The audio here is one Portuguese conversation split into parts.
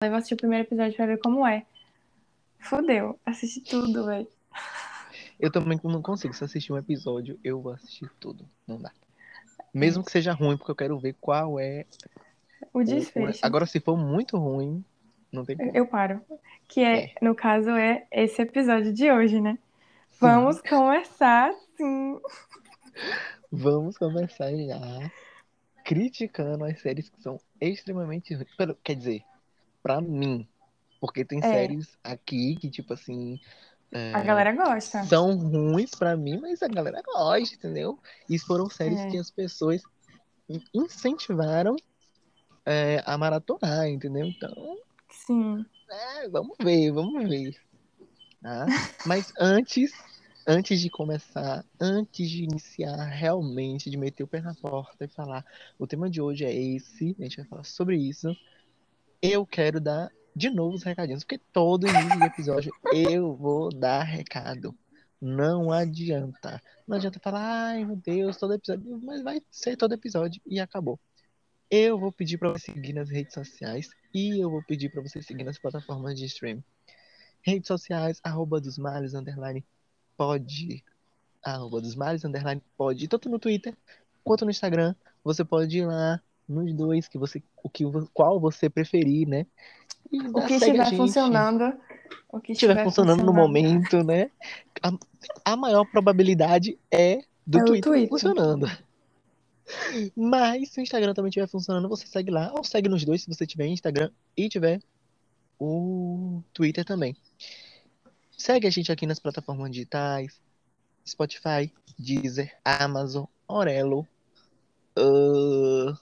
Eu vou assistir o primeiro episódio pra ver como é. Fodeu. Assisti tudo, velho. Eu também não consigo. Se assistir um episódio, eu vou assistir tudo. Não dá. Mesmo que seja ruim, porque eu quero ver qual é. O o- desfecho. Agora, se for muito ruim, não tem como. Eu paro. Que é, É. no caso, é esse episódio de hoje, né? Vamos começar, sim. Vamos começar já criticando as séries que são extremamente ruins. Quer dizer, pra mim. Porque tem É. séries aqui que, tipo assim. é, A galera gosta. são ruins pra mim, mas a galera gosta, entendeu? E foram séries É. que as pessoas in- incentivaram é, a maratonar, entendeu? Então, Sim. é, vamos ver, vamos ver. Tá? Mas antes, antes de começar, antes de iniciar realmente, de meter o pé na porta e falar, o tema de hoje é esse, a gente vai falar sobre isso. Eu quero dar de novo os recadinhos, porque todo início de episódio eu vou dar recado. Não adianta. Não adianta falar, ai meu Deus, todo episódio, mas vai ser todo episódio e acabou. Eu vou pedir para você seguir nas redes sociais e eu vou pedir para você seguir nas plataformas de streaming. Redes sociais, arroba dos males, underline, pode. Arroba dos males, underline, pode. Tanto no Twitter quanto no Instagram. Você pode ir lá nos dois, que você, o que, qual você preferir, né? E O que estiver funcionando. O que estiver funcionando no momento, né? A, a maior probabilidade é do É Twitter, Twitter. funcionando. Mas se o Instagram também estiver funcionando, você segue lá. Ou segue nos dois se você tiver Instagram e tiver o Twitter também. Segue a gente aqui nas plataformas digitais: Spotify, Deezer, Amazon, Orelo. ahn,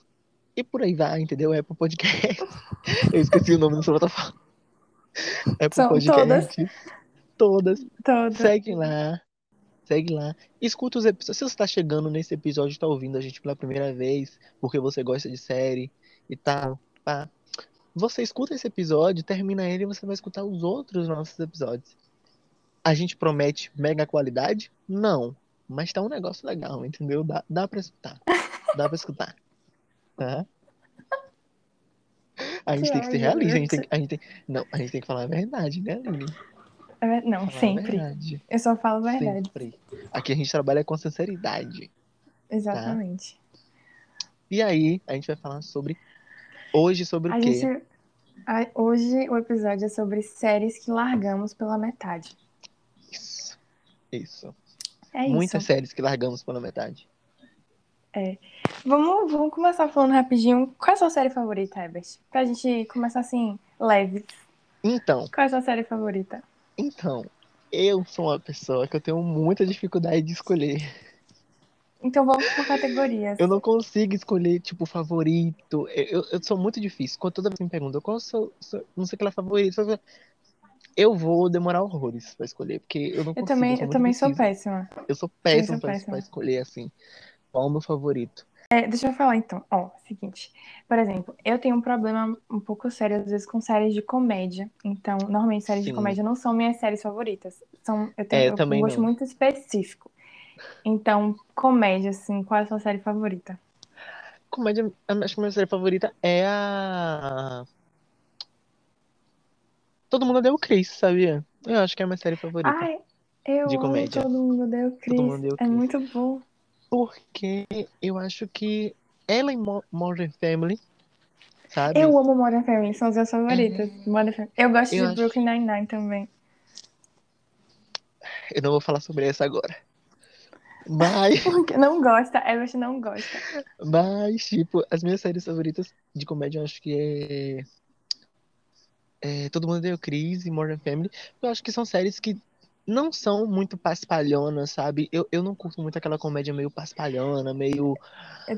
e por aí vai, entendeu? Apple Podcast. Eu esqueci o nome dessa plataforma. Apple São Podcast. Todas. Toda. Segue lá. Segue lá. Escuta os episódios. Se você está chegando nesse episódio, está ouvindo a gente pela primeira vez, porque você gosta de série e tal, pá. Você escuta esse episódio, termina ele e você vai escutar os outros nossos episódios. A gente promete mega qualidade? Não. Mas tá um negócio legal, entendeu? Dá, dá pra escutar. Dá pra escutar. Tá? A gente tem que ser realista. A gente tem, que- a gente tem, não, a gente tem que falar a verdade, né, Aline? É Não, Falar sempre. Eu só falo a verdade. Sempre. Aqui a gente trabalha com sinceridade. Exatamente. E aí, a gente vai falar sobre. Hoje, sobre A o quê? gente. a- Hoje o episódio é sobre séries que largamos pela metade. Isso. Isso. É Muitas isso. séries que largamos pela metade. Vamos, vamos começar falando rapidinho. Qual é a sua série favorita, Herbert? Pra gente começar assim, leve. Então, Qual é a sua série favorita? então, eu sou uma pessoa que eu tenho muita dificuldade de escolher. Então vamos por categorias. Eu não consigo escolher, tipo, favorito. Eu, eu, eu sou muito difícil. Quando toda vez me perguntam qual é o seu, seu- não sei o que lá favorito, eu vou demorar horrores pra escolher, porque eu não Eu consigo. também, eu sou eu também sou indeciso. péssima. Eu sou péssimo sou pra, péssima. pra escolher, assim, qual é o meu favorito. É, deixa eu falar então. Ó, seguinte. Por exemplo, eu tenho um problema um pouco sério, às vezes, com séries de comédia. Então, normalmente, séries de Sim. comédia não são minhas séries favoritas. São, eu tenho É, eu um gosto não. muito específico. Então, comédia, assim, qual é a sua série favorita? Comédia, acho que minha série favorita é a. Todo mundo deu Chris, sabia? Eu acho que é a minha série favorita. Ai, eu De amo comédia. Todo Mundo Deu Chris. Todo Mundo Deu É Chris. muito bom. Porque eu acho que ela e Mo- Modern Family, sabe? Eu amo Modern Family, são as minhas favoritas. Modern Family. Eu gosto Eu de acho- Brooklyn Nine-Nine também. Eu não vou falar sobre essa agora. Mas, Porque não gosta, Everett não gosta. mas, tipo, as minhas séries favoritas de comédia eu acho que é. é Todo Mundo Deu Chris e Modern Family. Eu acho que são séries que não são muito paspalhonas, sabe? Eu, eu não curto muito aquela comédia meio paspalhona, meio.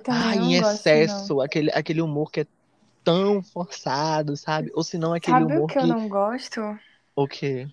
Ai, em gosto, excesso, aquele, aquele humor que é tão forçado, sabe? Ou se não, aquele Sabe o humor que eu que. não gosto? O quê?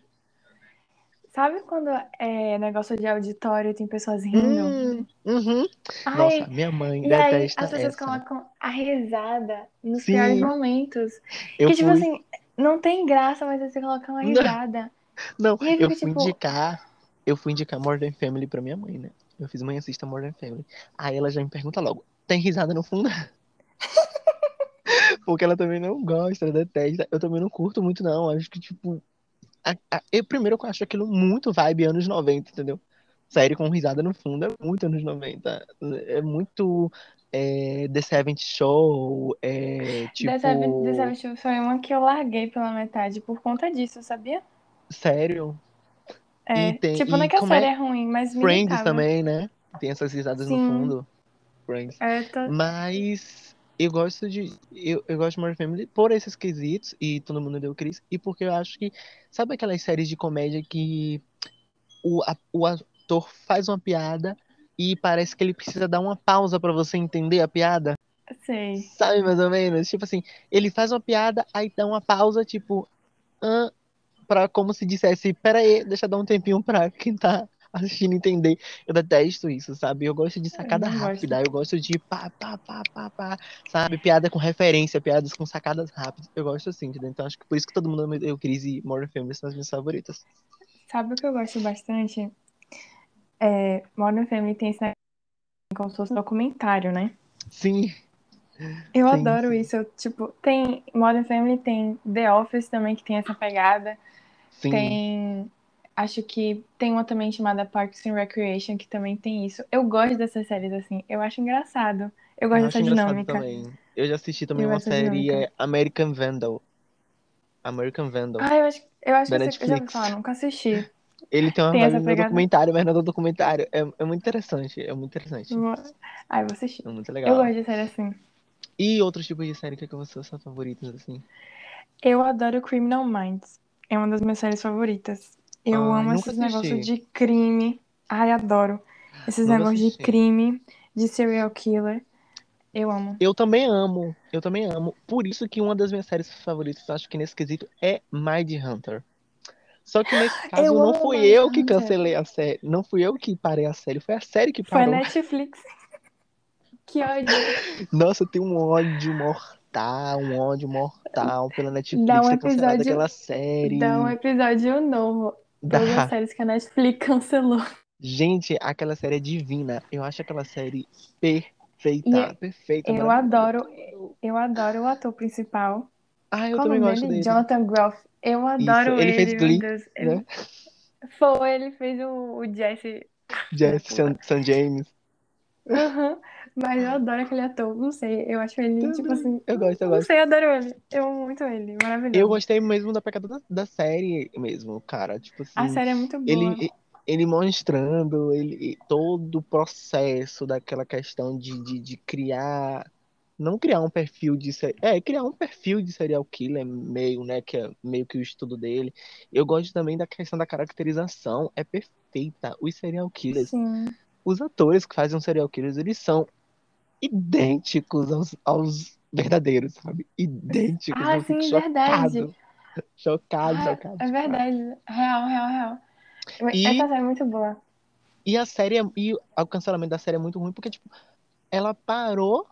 Sabe quando é negócio de auditório e tem pessoas rindo? Hum, uhum. Ai, Nossa, minha mãe e aí detesta as pessoas essa. colocam a risada nos Sim. piores momentos. Eu que tipo fui. assim, não tem graça, mas você coloca uma risada. Não, eu fica fui tipo, indicar. Eu fui indicar Modern Family pra minha mãe, né? Eu fiz mãe assista Modern Family. Aí ela já me pergunta logo: tem risada no fundo? Porque ela também não gosta, detesta. Eu também não curto muito, não. Acho que, tipo. A, a, eu primeiro eu acho aquilo muito vibe anos 90, entendeu? Série com risada no fundo é muito anos 90. É muito é, The Seventh Show, é, tipo... The Seventh, The Seventh Show foi uma que eu larguei pela metade por conta disso, sabia? Sério? É, E tem- tipo, não é que a como é- série é ruim, mas Friends também, né? Tem essas risadas no Sim. fundo. Friends. É, tô- Mas eu gosto de. Eu, eu gosto de Modern Family por esses quesitos, e todo mundo deu Chris, e porque eu acho que. Sabe aquelas séries de comédia que o, a- o ator faz uma piada e parece que ele precisa dar uma pausa pra você entender a piada? Sei. Sabe mais ou menos? Tipo assim, ele faz uma piada, aí dá uma pausa, tipo. Ah, pra como se dissesse, pera aí, deixa eu dar um tempinho pra quem tá assistindo entender. Eu detesto isso, sabe? Eu gosto de sacada não gosto. rápida, eu gosto de pá, pá, pá, pá, pá, sabe? Piada com referência, piadas com sacadas rápidas. Eu gosto assim, entendeu? Então acho que por isso que todo mundo ama eu, Cris e Modern Family são as minhas favoritas. Sabe o que eu gosto bastante? É, Modern Family tem esse negócio como se fosse um documentário, né? Sim, Eu Sim, adoro sim. isso. Eu, tipo, tem Modern Family, tem The Office também, que tem essa pegada. sim. Tem. Acho que tem uma também chamada Parks and Recreation, que também tem isso. Eu gosto dessas séries assim. Eu acho engraçado. Eu gosto Eu dessa dinâmica. também. Eu já assisti também Eu uma série dinâmica. é American Vandal. American Vandal. Ah, eu acho, eu acho que eu sei- eu já Netflix. falar, nunca assisti. Ele tem uma Tem vibe documentário, mas não é do documentário. É, é muito interessante, é muito interessante. Ah, eu vou assistir. É muito Eu legal. gosto de série assim. E outros tipos de série que, que você são favoritos, assim? Eu adoro Criminal Minds. É uma das minhas séries favoritas. Eu Ai, amo esses negócios de crime. Ai, adoro. Esses Nunca negócios de crime, de serial killer. Eu amo. Eu também amo, eu também amo. Por isso que uma das minhas séries favoritas, acho que nesse quesito, é Mind Hunter. Só que nesse caso Eu não fui Mind eu que cancelei a série, não fui eu que parei a série, foi a série que Foi a parou. Netflix. Que ódio. Nossa, eu tenho um ódio mortal, um ódio mortal pela Netflix Dá um cancelado episódio- aquela série. Dá um episódio novo. Todas Dá. as séries que a Netflix cancelou. Gente, aquela série é divina. Eu acho aquela série perfeita, E perfeita, Eu adoro, eu adoro o ator principal. Ah, eu Qual o também nome gosto dele? Jonathan Groff. Eu adoro Isso, ele fez meu Glee. Ele- né? Foi, ele fez o, o Jesse. Jeff San, San James. Aham. Mas eu adoro aquele ator. Não sei, eu acho ele, Também. tipo assim. Eu gosto, eu Não gosto. sei, eu adoro ele. Eu amo muito ele. Maravilhoso. Eu gostei mesmo da pegada da, da série mesmo, cara. Tipo A assim, série é muito boa. ele, ele mostrando ele, todo o processo daquela questão de, de, de criar. Não criar um perfil de. É, criar um perfil de serial killer meio, né? Que é meio que o estudo dele. Eu gosto também da questão da caracterização. É perfeita. Os serial killers, Sim. os atores que fazem serial killers, eles são idênticos aos, aos verdadeiros, sabe? Idênticos. Ah, eu sim, chocado. verdade. Chocado, Ah, chocado. é chocado. verdade. Real, real, real. E- Essa série é muito boa. E a série, é- e o cancelamento da série é muito ruim porque, tipo, ela parou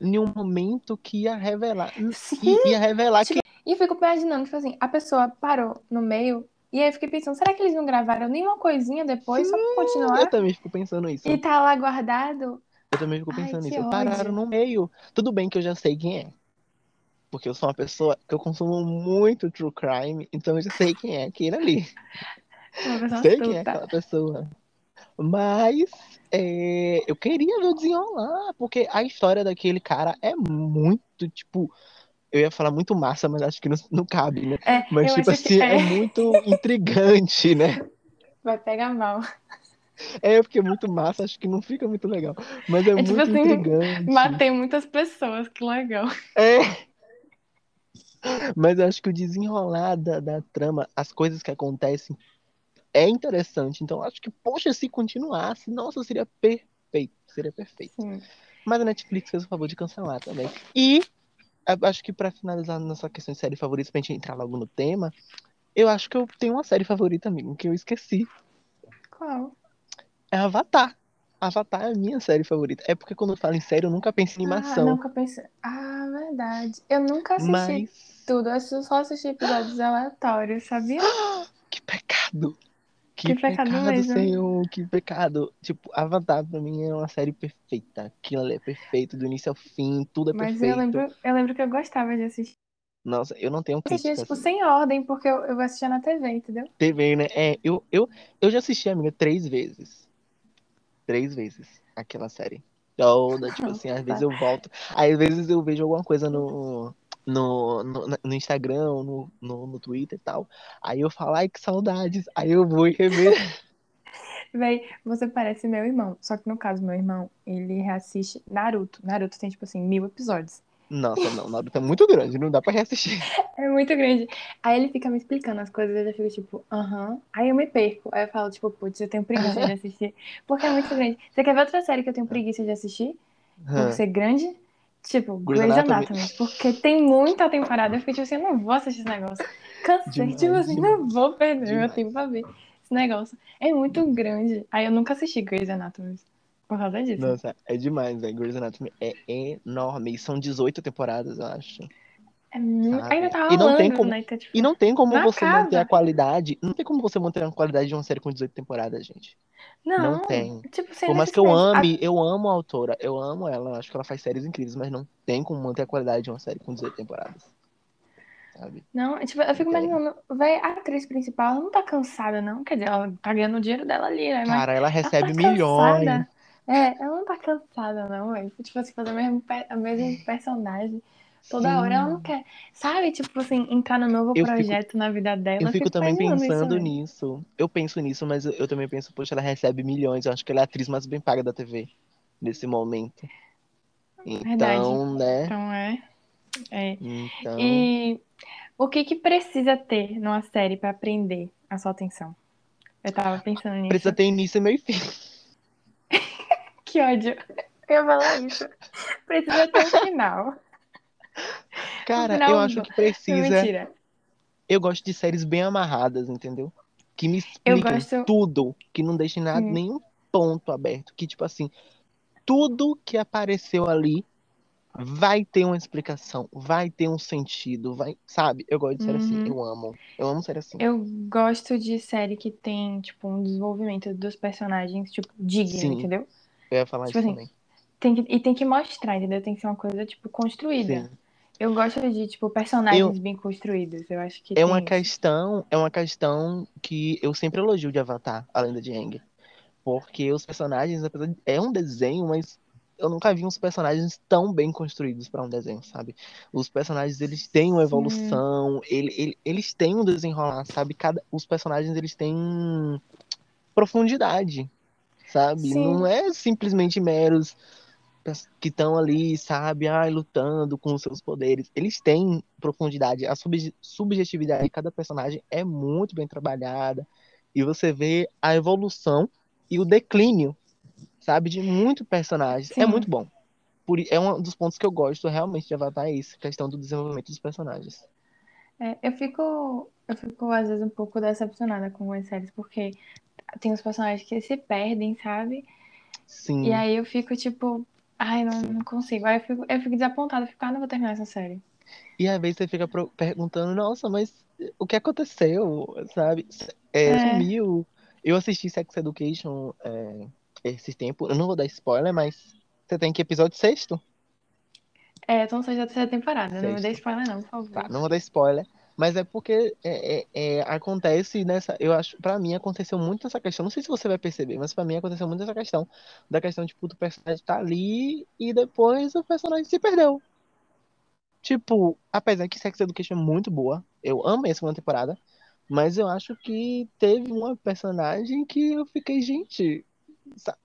em um momento que ia revelar. Sim. Ia revelar que. E eu fico imaginando, tipo assim, a pessoa parou no meio, e aí eu fiquei pensando, será que eles não gravaram nenhuma coisinha depois, só pra Eu continuar? também fico pensando isso. E tá lá guardado? Eu também fico Ai, pensando que nisso. ódio. Pararam no meio. Tudo bem que eu já sei quem é. Porque eu sou uma pessoa que eu consumo muito true crime, então eu já sei quem é aquele ali. Pessoa sei quem é aquela pessoa. Mas é, eu queria ver o desenrolar, porque a história daquele cara é muito, tipo. Eu ia falar muito massa, mas acho que não, não cabe, né? É, Mas, tipo assim, é é. muito intrigante, né? Vai pegar mal. É porque é muito massa, acho que não fica muito legal. Mas é, É tipo muito assim, intrigante. Matei muitas pessoas, que legal. É. Mas eu acho que o desenrolar da, da trama, as coisas que acontecem, é interessante. Então, acho que, poxa, se continuasse, nossa, seria perfeito. Seria perfeito. Sim. Mas a Netflix fez o favor de cancelar também. E acho que pra finalizar nossa questão de série favorita, pra gente entrar logo no tema, eu acho que eu tenho uma série favorita, amigo, que eu esqueci. Qual? É Avatar. Avatar é a minha série favorita. É porque quando eu falo em série, eu nunca penso em Ah, animação. nunca pensei. Ah, verdade. Eu nunca assisti mas. tudo, eu só assisti episódios aleatórios, sabia? Que pecado! Que Que pecado mesmo. Senhor, que pecado. Tipo, Avatar pra mim é uma série perfeita. Aquilo ali é perfeito, do início ao fim, tudo é Mas perfeito. eu lembro, eu lembro que eu gostava de assistir. Nossa, eu não tenho Eu assistia, crítica. tipo, sem ordem, porque eu, eu assistia na TV, entendeu? TV, né? É, eu, eu, eu já assisti, amiga, três vezes. Três vezes aquela série. Toda, tipo assim, às vezes eu volto. Aí, às vezes eu vejo alguma coisa no, no, no, no Instagram, no, no, no Twitter e tal. Aí eu falo, ai, que saudades. Aí eu vou e rever. Véi, você parece meu irmão. Só que no caso, meu irmão, ele reassiste Naruto. Naruto tem, tipo assim, mil episódios. Nossa, não, Naruto é muito grande, não dá pra reassistir. É muito grande. Aí ele fica me explicando as coisas, eu já fico tipo, aham. Aí eu me perco. Aí eu falo, tipo, putz, eu tenho preguiça de assistir. Porque é muito grande. Você quer ver outra série que eu tenho preguiça de assistir? Por ser grande? Tipo, Grey's Anatomy. Anatomy. Porque tem muita temporada. Eu fiquei tipo assim, eu não vou assistir esse negócio. Cansei, Demais, tipo assim, demais, não vou perder meu demais. tempo pra ver esse negócio. É muito grande. Aí eu nunca assisti Grey's Anatomy. Por causa disso. Nossa, é demais, velho. Grey's Anatomy é enorme. E são 18 temporadas, eu acho. É muito... Ainda tá E não tem rolando, como- né? Então, tipo, E não tem como você manter a qualidade. Não tem como você manter a qualidade de uma série com 18 temporadas, gente. não, não tem. Tipo, Por mais que eu ame, eu amo a autora, eu amo ela, acho que ela faz séries incríveis, mas não tem como manter a qualidade de uma série com 18 temporadas. Sabe? Não, tipo, eu fico imaginando, a atriz principal, ela não tá cansada, não. Quer dizer, ela tá ganhando o dinheiro dela ali, né? Mas Cara, ela ela recebe tá milhões. cansada. É, ela não tá cansada, não, velho. Tipo assim, fazer o mesmo, pe- o mesmo personagem. Toda Sim. hora ela não quer. Sabe, tipo assim, entrar no novo Eu fico- projeto na vida dela. Eu fico também imaginando isso, pensando nisso. Eu penso nisso, mas eu, eu também penso, poxa, ela recebe milhões. Eu acho que ela é a atriz mais bem paga da TV nesse momento. Verdade. Então, né? Então é. É. Então, E o que que precisa ter numa série pra prender a sua atenção? Eu tava pensando nisso. precisa ter início, meio e fim. Que ódio. Eu ia falar isso. Precisa ter um final. Cara, final eu acho que precisa. mentira. Eu gosto de séries bem amarradas, entendeu? Que me expliquem gosto- tudo, que não deixem nada, Hum. nenhum ponto aberto. Que, tipo assim, tudo que apareceu ali vai ter uma explicação, vai ter um sentido, vai, sabe? Eu gosto de série assim, Uhum. eu amo. Eu amo série assim. Eu gosto de série que tem, tipo, um desenvolvimento dos personagens, tipo, digno, Sim. entendeu? Eu ia falar Tipo isso assim, também. Tem que, e tem que mostrar, entendeu? Tem que ser uma coisa, tipo, construída. Sim. Eu gosto de, tipo, personagens bem construídos. Eu acho que É uma isso. questão, é uma questão que eu sempre elogio de Avatar, a Lenda de Aang. Porque os personagens, apesar de, é um desenho, mas eu nunca vi uns personagens tão bem construídos para um desenho, sabe? Os personagens, eles têm uma evolução, ele, ele- eles têm um desenrolar, sabe? Cada, os personagens, eles têm profundidade, sabe? Sim. Não é simplesmente meros que estão ali, sabe? Ai, lutando com os seus poderes. Eles têm profundidade. A sub- subjetividade de cada personagem é muito bem trabalhada. E você vê a evolução e o declínio, sabe? De muitos personagens. É Sim. muito bom. Por, é um dos pontos que eu gosto realmente de Avatar, é isso, questão do desenvolvimento dos personagens. É, eu fico, eu fico, às vezes, um pouco decepcionada com as séries, porque tem os personagens que se perdem, sabe? Sim. E aí eu fico, tipo, ai, não, não consigo. Aí eu fico, eu fico desapontada, eu fico, ah, não vou terminar essa série. E às vezes você fica perguntando, nossa, mas o que aconteceu, sabe? É, É. Sumiu. Eu assisti Sex Education é, esse tempo. Eu não vou dar spoiler, mas você tem que episódio sexto? É, então seja a terceira temporada. Não me dê Sexta. spoiler, não, por favor. Tá, não vou dar spoiler. Mas é porque é, é, é, acontece nessa. Eu acho, pra mim, aconteceu muito essa questão. Não sei se você vai perceber, mas pra mim aconteceu muito essa questão. Da questão, tipo, do personagem tá ali e depois o personagem se perdeu. Tipo, apesar que Sex Education é muito boa, eu amo a segunda temporada, mas eu acho que teve uma personagem que eu fiquei, gente,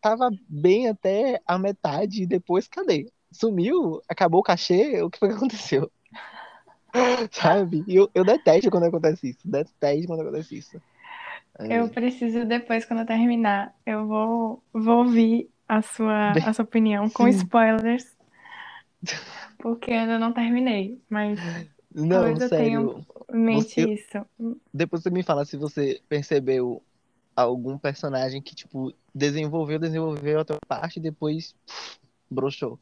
tava bem até a metade e depois, cadê? Sumiu? Acabou o cachê? O que foi que aconteceu? Sabe? Eu, eu detesto quando acontece isso. Detesto quando acontece isso. É, Eu preciso depois, quando eu terminar, eu vou, vou ouvir a sua, a sua opinião com Sim. spoilers. Porque eu ainda não terminei, mas Não, talvez eu tenha em mente Você- isso. Depois você me fala se você percebeu algum personagem que, tipo, desenvolveu, desenvolveu até parte e depois pff, broxou.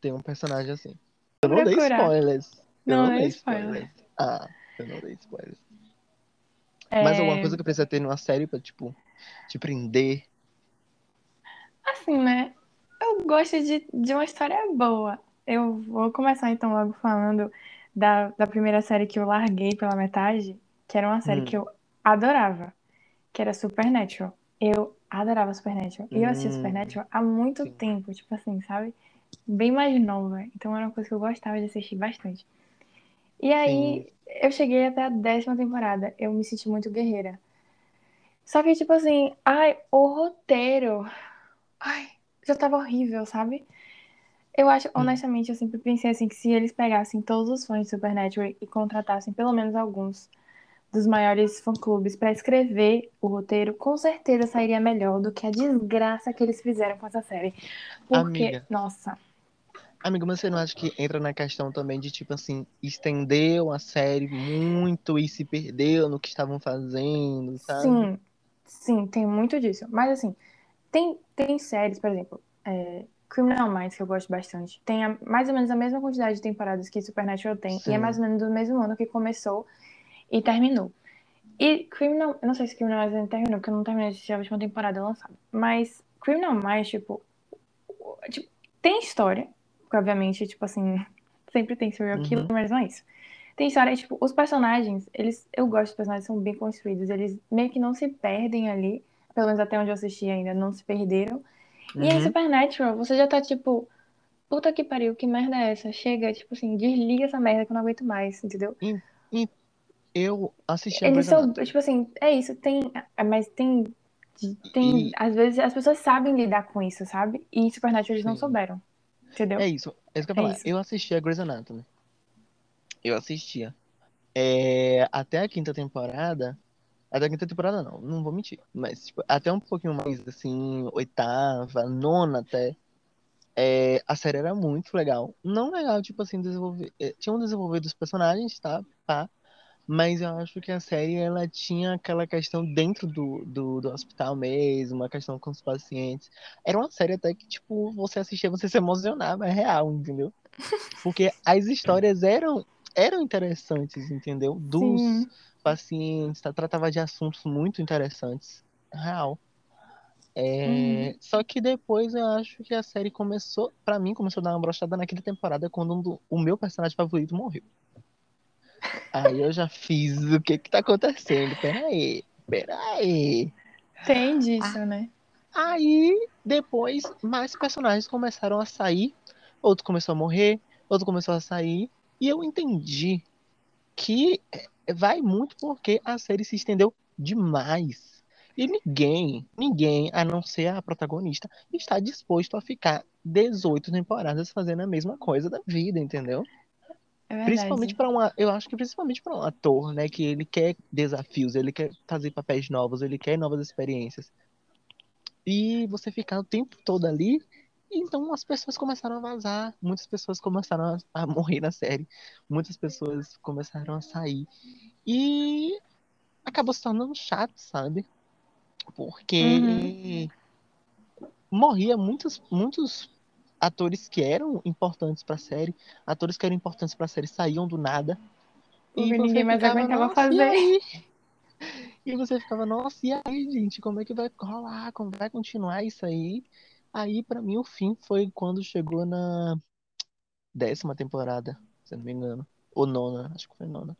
Tem um personagem assim. Eu não dei spoilers. Eu Não não dei spoiler. spoilers. Ah, eu não dei spoilers. Mais É, alguma coisa que precisa ter numa série pra, tipo, te prender? Assim, né? Eu gosto de, de uma história boa. Eu vou começar então logo falando da, da primeira série que eu larguei pela metade, que era uma série Hum, que eu adorava, que era Supernatural. Eu adorava Supernatural. E eu assistia hum, Supernatural há muito sim, tempo, tipo assim, sabe? Bem mais nova. Então era uma coisa que eu gostava de assistir bastante. E sim. aí eu cheguei até a décima temporada. Eu me senti muito guerreira. Só que, tipo assim, ai, o roteiro. Ai, já tava horrível, sabe? Eu acho, Hum, honestamente, eu sempre pensei assim que se eles pegassem todos os fãs de Supernatural e contratassem pelo menos alguns dos maiores fã-clubes pra escrever o roteiro, com certeza sairia melhor do que a desgraça que eles fizeram com essa série. Porque, amiga. nossa, Amiga, mas você não acha que entra na questão também de, tipo assim, estendeu a série muito e se perdeu no que estavam fazendo, sabe? sim, sim, tem muito disso. Mas assim, tem, tem séries, por exemplo, é, Criminal Minds, que eu gosto bastante, tem a- mais ou menos a mesma quantidade de temporadas que Supernatural tem, e é mais Sim. ou menos do mesmo ano que começou e terminou. E Criminal, eu não sei se Criminal Minds ainda terminou, porque eu não terminei de assistir a última temporada lançada. Mas Criminal Minds, tipo, tipo, tem história, porque obviamente, tipo assim, sempre tem serial killer, Uhum. mas não é isso. Tem história, e, tipo, os personagens, eles, eu gosto dos personagens, são bem construídos, eles meio que não se perdem ali, pelo menos até onde eu assisti ainda, não se perderam. E aí, Uhum. Supernatural, você já tá tipo, puta que pariu, que merda é essa? Chega, tipo assim, desliga essa merda que eu não aguento mais, entendeu? E, e eu assisti a Eles são, Anatomy. tipo assim, é isso, tem, é, mas tem, tem, E, às vezes as pessoas sabem lidar com isso, sabe? E Supernatural eles não sim. Souberam, É entendeu? isso. É isso que eu ia É falar. isso. Eu assisti a Grey's Anatomy. Eu assistia. É, até a quinta temporada. Até a quinta temporada não, não vou mentir. Mas, tipo, até um pouquinho mais, assim, oitava, nona até. É, a série era muito legal. Não legal, tipo assim, desenvolver. é, Tinha um desenvolver dos personagens, tá? Pá. Mas eu acho que a série, ela tinha aquela questão dentro do, do, do hospital mesmo, uma questão com os pacientes. Era uma série até que, tipo, você assistia, você se emocionava, é real, entendeu? Porque as histórias eram, eram interessantes, entendeu? Dos Sim. pacientes, tá? Tratava de assuntos muito interessantes. Real. É, Só que depois eu acho que a série começou, pra mim, começou a dar uma brochada naquela temporada quando um do- o meu personagem favorito morreu. Aí eu já fiz o que que tá acontecendo? Peraí, peraí. Tem Ah, disso, né? Aí depois mais personagens começaram a sair, outro começou a morrer, outro começou a sair, e eu entendi que vai muito porque a série se estendeu demais. E ninguém, ninguém, a não ser a protagonista, está disposto a ficar 18 temporadas fazendo a mesma coisa da vida, entendeu? É Principalmente para uma, eu acho que principalmente para um ator, né, que ele quer desafios, ele quer fazer papéis novos, ele quer novas experiências. E você ficar o tempo todo ali, então as pessoas começaram a vazar, muitas pessoas começaram a, a morrer na série, muitas pessoas começaram a sair. E acabou se tornando chato, sabe? Uhum. Porque morria muitos, muitos atores que eram importantes pra série, atores que eram importantes pra série saíam do nada. E ninguém mais ficava, aguentava e fazer. aí? E você ficava, nossa, e aí, gente? Como é que vai rolar? Como vai continuar isso aí? Aí, pra mim, o fim foi quando chegou na décima temporada, se eu não me engano. Ou nona, acho que foi nona.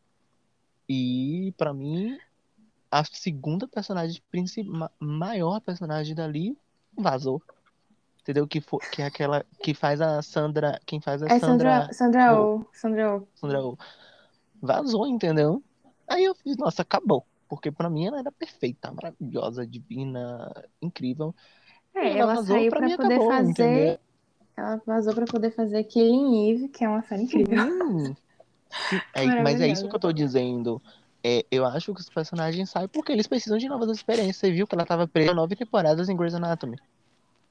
E, pra mim, a segunda personagem principal, maior personagem dali vazou. Entendeu? Que, for, que é aquela que faz a Sandra. Quem faz a É Sandra, Sandra. Sandra Oh, Sandra Oh. Sandra Oh, vazou, entendeu? Aí eu fiz, nossa, acabou. Porque pra mim ela era perfeita, maravilhosa, divina, incrível. E É, ela ela saiu pra pra mim poder acabou, entendeu? fazer, ela vazou pra poder fazer Killing Eve, que é uma série incrível. Sim. É, mas é isso que eu tô dizendo. É, eu acho que os personagens saem porque eles precisam de novas experiências. Você viu que ela tava presa nove temporadas em Grey's Anatomy.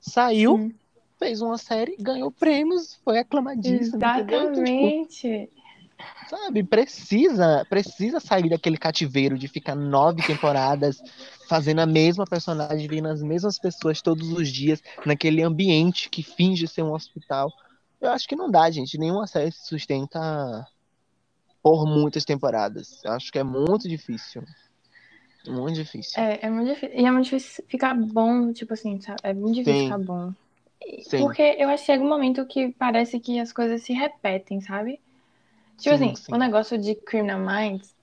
Saiu, fez uma série, ganhou prêmios, foi aclamadíssimo, entendeu? Então, tipo, exatamente. sabe, precisa, precisa sair daquele cativeiro de ficar nove temporadas fazendo a mesma personagem, vendo as mesmas pessoas todos os dias, naquele ambiente que finge ser um hospital. Eu acho que não dá, gente. Nenhuma série se sustenta por muitas temporadas. Eu acho que é muito difícil. Muito difícil. É, é muito difícil. E é muito difícil ficar bom, tipo assim, sabe? É muito difícil Sim. ficar bom. Sim. Porque eu acho que chega um momento que parece que as coisas se repetem, sabe? Tipo Sim, assim, sim. o negócio de Criminal Minds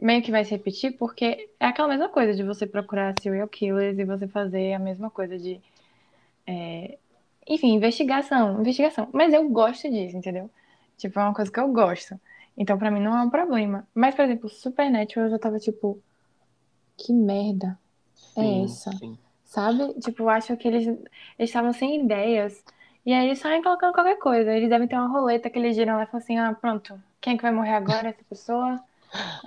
meio que vai se repetir porque é aquela mesma coisa de você procurar serial killers e você fazer a mesma coisa de. é, Enfim, investigação, investigação. Mas eu gosto disso, entendeu? Tipo, é uma coisa que eu gosto. Então, pra mim, não é um problema. Mas, por exemplo, Supernatural eu já tava tipo. Que merda é Sim, essa? sim. Sabe? Tipo, eu acho que eles eles estavam sem ideias. E aí eles saem colocando qualquer coisa. Eles devem ter uma roleta que eles giram lá e falam assim: ah, pronto, quem é que vai morrer agora? Essa pessoa?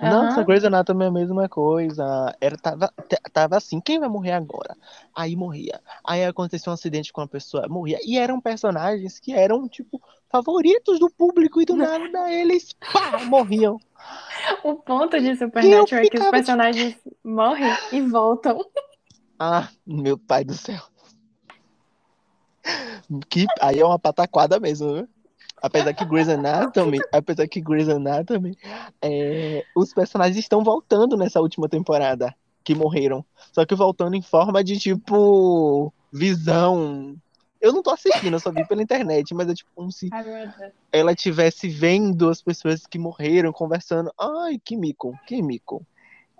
Nossa, Aham. Grey's Anatomy é a mesma coisa. Era, tava, tava assim, quem vai morrer agora? Aí morria. Aí acontecia um acidente com a pessoa, morria. E eram personagens que eram, tipo, favoritos do público e do nada eles, pá, morriam. O ponto de Supernatural é que os ficava, tipo, personagens morrem e voltam. ah, meu pai do céu. Que, aí é uma pataquada mesmo, viu? Apesar que Grey's Anatomy, apesar que Grey's Anatomy, é, os personagens estão voltando nessa última temporada que morreram. Só que voltando em forma de tipo visão. Eu não tô assistindo, eu só vi pela internet, mas é tipo como se ela estivesse vendo as pessoas que morreram, conversando. Ai, que mico, que mico,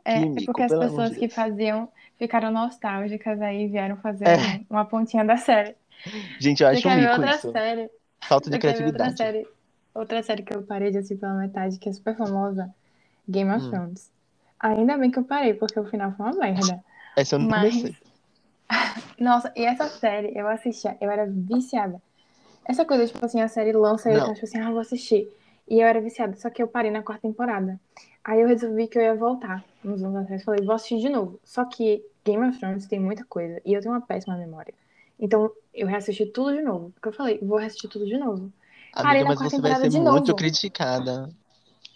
que É, é mico, porque as pessoas que Deus. faziam ficaram nostálgicas aí e vieram fazer É, um- uma pontinha da série. gente, eu acho um quer ver mico outra isso. série? Falta de ver outra criatividade. série? Outra série que eu parei de assistir pela metade, que é super famosa, Game of Hum, Thrones. Ainda bem que eu parei, porque o final foi uma merda. essa eu não Mas, comecei. nossa, e essa série eu assistia, eu era viciada. Essa coisa, tipo assim, a série lança e eu tava tipo assim, ah, vou assistir. E eu era viciada, só que eu parei na quarta temporada. Aí eu resolvi que eu ia voltar uns anos atrás. Falei, vou assistir de novo. Só que Game of Thrones tem muita coisa e eu tenho uma péssima memória. Então eu reassisti tudo de novo. Porque eu falei, vou reassistir tudo de novo. Parei amiga, na mas quarta você vai temporada ser de muito novo. criticada.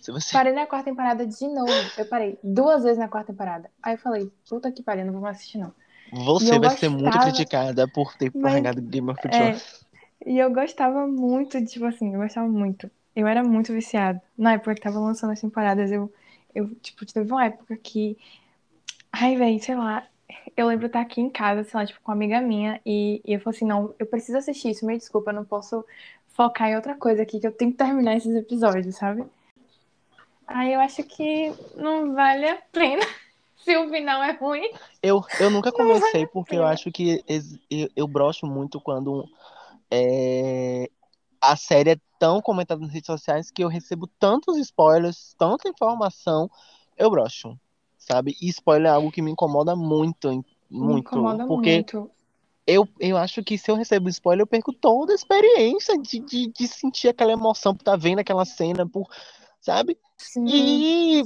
Se você. Parei na quarta temporada de novo. Eu parei duas vezes na quarta temporada. Aí eu falei, puta que pariu, não vou mais assistir não. Você vai ser muito gostava, criticada por ter mas largado Game of é, Thrones. e eu gostava muito, tipo assim, eu gostava muito. Eu era muito viciada. Na época que tava lançando as temporadas, eu, eu tipo, teve uma época que, ai, velho, sei lá, eu lembro estar aqui em casa, sei lá, tipo, com uma amiga minha, e, e eu falei assim, não, eu preciso assistir isso, me desculpa, eu não posso focar em outra coisa aqui, que eu tenho que terminar esses episódios, sabe? Aí eu acho que não vale a pena. Se o final é ruim, Eu, eu nunca vale comecei a porque eu acho que eu, eu broxo muito quando é, a série é tão comentada nas redes sociais que eu recebo tantos spoilers, tanta informação, eu broxo, sabe? E spoiler é algo que me incomoda muito, Me muito, incomoda porque muito. eu, eu acho que se eu recebo spoiler, eu perco toda a experiência de, de, de sentir aquela emoção por estar vendo aquela cena, por, sabe? Sim, E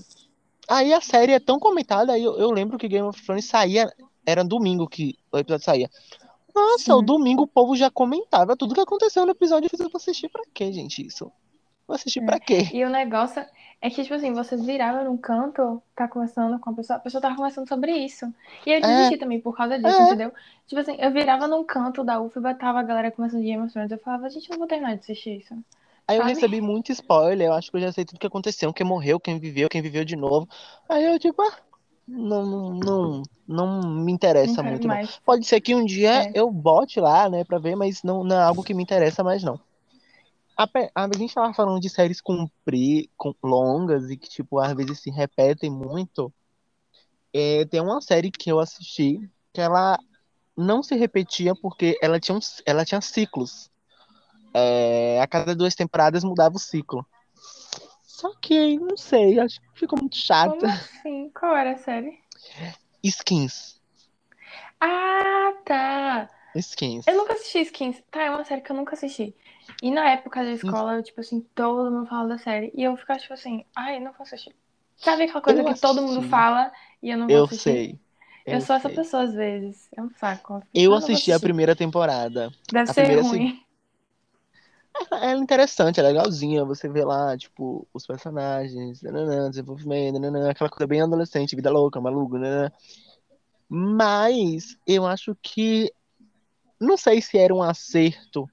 aí a série é tão comentada, aí eu, eu lembro que Game of Thrones saía, era domingo que o episódio saía. Nossa, o sim. domingo o povo já comentava tudo que aconteceu no episódio. Fiz, eu assistir pra quê, gente, isso? Vou assistir pra É. quê? E o negócio é que, tipo assim, você virava num canto, tá conversando com a pessoa, a pessoa tava conversando sobre isso. E eu É, desisti também por causa disso, é. entendeu? Tipo assim, eu virava num canto da UFBA, tava a galera conversando de Game Thrones. Eu falava, gente, eu não vou terminar de assistir isso, Aí eu sabe? recebi muito spoiler, eu acho que eu já sei tudo que aconteceu, quem morreu, quem viveu, quem viveu de novo. Aí eu, tipo, ah, não, não, não, me interessa muito, não. mais. Pode ser que um dia É. eu bote lá, né, pra ver, mas não, não é algo que me interessa mais, não. A, a gente tava falando de séries compri, com, longas e que, tipo, às vezes se repetem muito. É, tem uma série que eu assisti que ela não se repetia porque ela tinha, um, ela tinha ciclos. É, a cada duas temporadas mudava o ciclo. Só que, não sei, acho que ficou muito Como chata. assim? Qual era a série? Skins. Ah, tá. Skins. Eu nunca assisti Skins. Tá, é uma série que eu nunca assisti. E na época da escola, eu, tipo assim, todo mundo falava da série. E eu ficava, tipo assim, ai, não vou assistir. Sabe aquela coisa Eu que todo mundo assisti. fala e eu não vou Eu assistir? sei. Eu Eu sou essa pessoa às vezes. É um saco. Eu ah, assisti a primeira temporada. Deve A ser primeira, ruim. ela é interessante, é legalzinha. Você vê lá, tipo, os personagens, nananã, desenvolvimento, nananã, aquela coisa bem adolescente, vida louca, maluco, nananã. Mas eu acho que não sei se era um acerto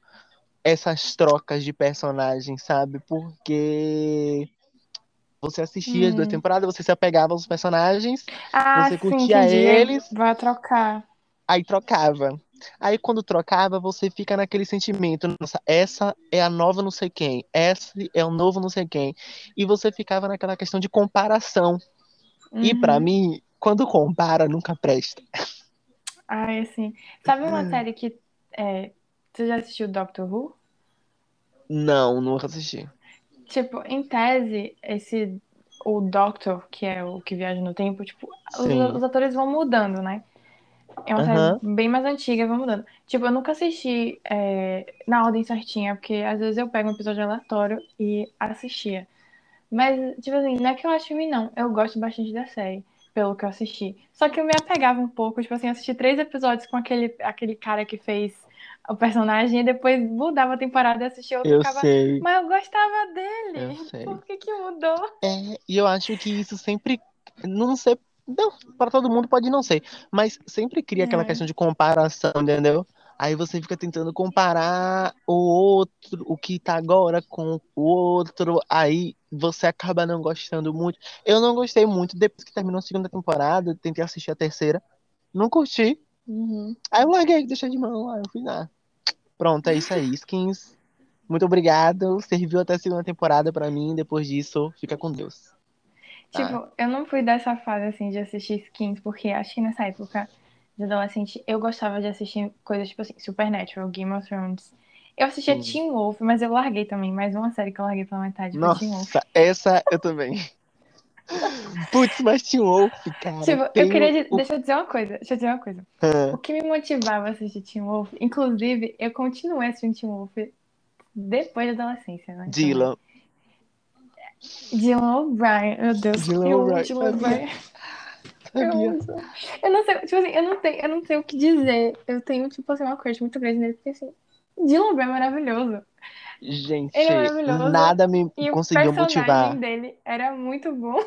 essas trocas de personagens, sabe? Porque Você assistia as duas Hum. temporadas, você se apegava aos personagens, Ah, você sim, curtia entendi. eles, Vai trocar. aí trocava. Aí quando trocava, você fica naquele sentimento, nossa, essa é a nova não sei quem, esse é o novo não sei quem. E você ficava naquela questão de comparação. E pra Uhum. mim, quando compara, nunca presta. Ai, assim. Sabe Hum. uma série que. É... Você já assistiu Doctor Who? Não, nunca assisti. Tipo, em tese, esse. O Doctor, que é o que viaja no tempo, tipo, os, os atores vão mudando, né? É uma série bem mais antiga, vai mudando. Tipo, eu nunca assisti é, na ordem certinha, porque às vezes eu pego um episódio aleatório e assistia. Mas, tipo assim, não é que eu acho ruim, não. Eu gosto bastante da série, pelo que eu assisti. Só que eu me apegava um pouco, tipo assim, assisti três episódios com aquele, aquele cara que fez o personagem e depois mudava a temporada e assistia outro Eu ficava. sei, Mas eu gostava dele. eu sei. Por que que mudou? É, e eu acho que isso sempre, não sei, não, para todo mundo pode não ser, mas sempre cria aquela É. questão de comparação, entendeu? Aí você fica tentando comparar o outro, o que tá agora com o outro, aí você acaba não gostando muito. Eu não gostei muito, depois que terminou a segunda temporada, tentei assistir a terceira, não curti, Uhum. aí eu larguei, deixei de mão, aí eu fui lá. Pronto, é isso aí, skins. Muito obrigado, serviu até a segunda temporada pra mim, depois disso, fica com Deus. Tá? Tipo, eu não fui dessa fase assim de assistir skins, porque acho que nessa época de adolescente eu gostava de assistir coisas tipo assim, Supernatural, Game of Thrones. Eu assistia Hum. Teen Wolf, mas eu larguei também. Mais uma série que eu larguei pela metade. Nossa, essa eu também. Putz, mas Teen Wolf, cara. Tipo, eu queria. o- Deixa eu dizer uma coisa. Deixa eu dizer uma coisa. Ah, O que me motivava a assistir Teen Wolf, inclusive, eu continuei assistindo Teen Wolf depois da adolescência, né? Dylan. Dylan O'Brien, meu Deus. Dylan O'Brien. Eu, eu não sei, tipo assim, eu não tenho, eu não sei o que dizer. Eu tenho, tipo assim, uma crush muito grande nele, porque assim, Dylan O'Brien é maravilhoso. Gente, é nada me E conseguiu o personagem motivar. dele era muito bom.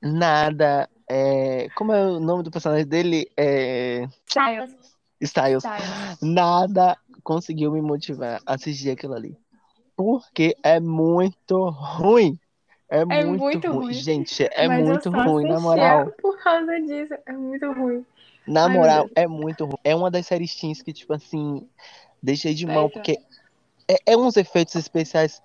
Nada. É... Como é o nome do personagem dele? É... Styles. Styles. Styles. Nada conseguiu me motivar a assistir aquilo ali. Porque é muito ruim. É, É muito, muito ruim. ruim. Gente, é Mas muito ruim, na moral. por causa disso. É muito ruim. Na Ai, moral, é muito ruim. É uma das séries teens que, tipo assim, deixei de mão, porque é, é uns efeitos especiais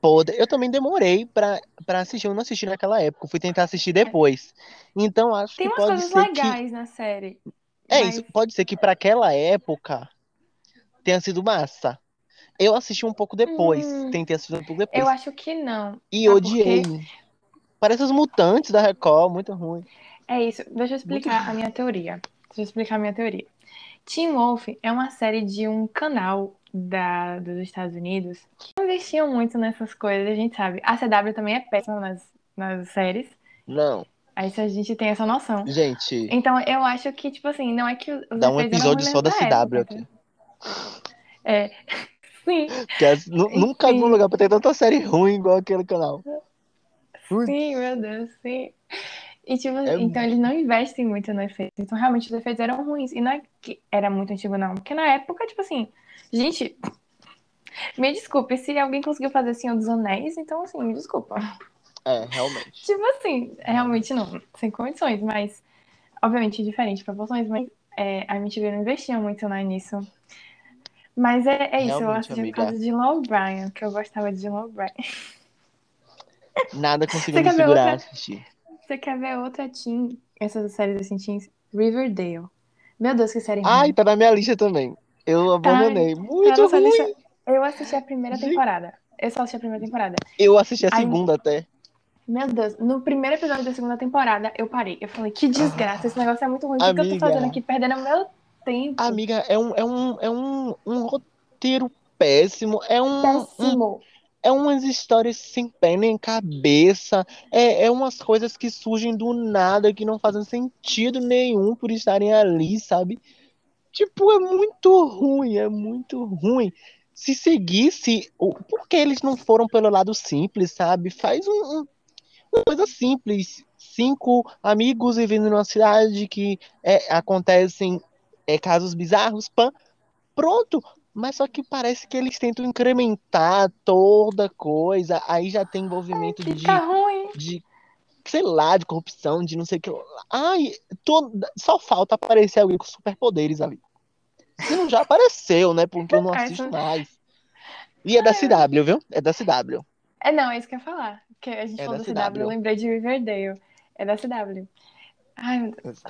podre. Eu também demorei pra, pra assistir, eu não assisti naquela época, eu fui tentar assistir depois. Então, acho Tem que umas pode coisas ser que. legais na série. É mas isso, pode ser que pra aquela época tenha sido massa. Eu assisti um pouco depois, Hum, tentei assistir um pouco depois. eu acho que não. E por odiei. quê? Parece os mutantes da Record, muito ruim. É isso. Deixa eu Muito explicar a minha teoria. Deixa eu explicar a minha teoria. Teen Wolf é uma série de um canal da, dos Estados Unidos que não investiam muito nessas coisas, a gente sabe. A CW também é péssima nas, nas séries. Não, Aí a gente tem essa noção. gente, Então eu acho que, tipo assim, não é que os dá um episódio só da CW aqui. É. Sim, nu- nunca vi um lugar pra ter tanta série ruim igual aquele canal. Putz, Sim, meu Deus, sim. E, tipo, é então eles não investem muito no efeito. Então, realmente, os efeitos eram ruins. E não é que era muito antigo, não. Porque na época, tipo assim, gente, me desculpe, se alguém conseguiu fazer Senhor dos Anéis, então, assim, me desculpa. É, realmente. Tipo assim, realmente não, sem condições, mas, obviamente, diferente proporções, mas é, a MTV não investia muito né, nisso. Mas é, é isso, eu Realmente, assisti por causa de Dylan O'Brien, que eu gostava de Dylan O'Brien. Nada conseguiu me segurar outra? assistir. Você quer ver outra teen, essas séries assim, teens? Riverdale. Meu Deus, que série Ai, ruim. tá na minha lista também. Eu abandonei. tá Muito ruim. lista. Eu assisti a primeira temporada. Eu só assisti a primeira temporada. Eu assisti a Aí- segunda até. Meu Deus, no primeiro episódio da segunda temporada, eu parei. Eu falei, que desgraça, esse negócio é muito ruim. O que, eu tô fazendo aqui? Perdendo meu tempo. Amiga, é um, é um, é um, um roteiro péssimo. É um, um Péssimo. é umas histórias sem pé nem cabeça. É, é umas coisas que surgem do nada, que não fazem sentido nenhum por estarem ali, sabe? Tipo, é muito ruim, é muito ruim. Se seguisse, por que eles não foram pelo lado simples, sabe? Faz um, um- uma coisa simples. Cinco amigos vivendo numa cidade que é, acontecem é, casos bizarros, pã, pronto. Mas só que parece que eles tentam incrementar toda coisa. Aí já tem envolvimento de Fica ruim. de, sei lá, de corrupção, de não sei o que. Ai, toda, só falta aparecer alguém com superpoderes ali. Se não já apareceu, né? Porque eu não assisto Essa- mais. E é da CW, viu? É da CW. É, não, é isso que eu ia falar. Que a gente É falou da CW, CW. eu lembrei de Riverdale. É da CW. Ai, meu Deus.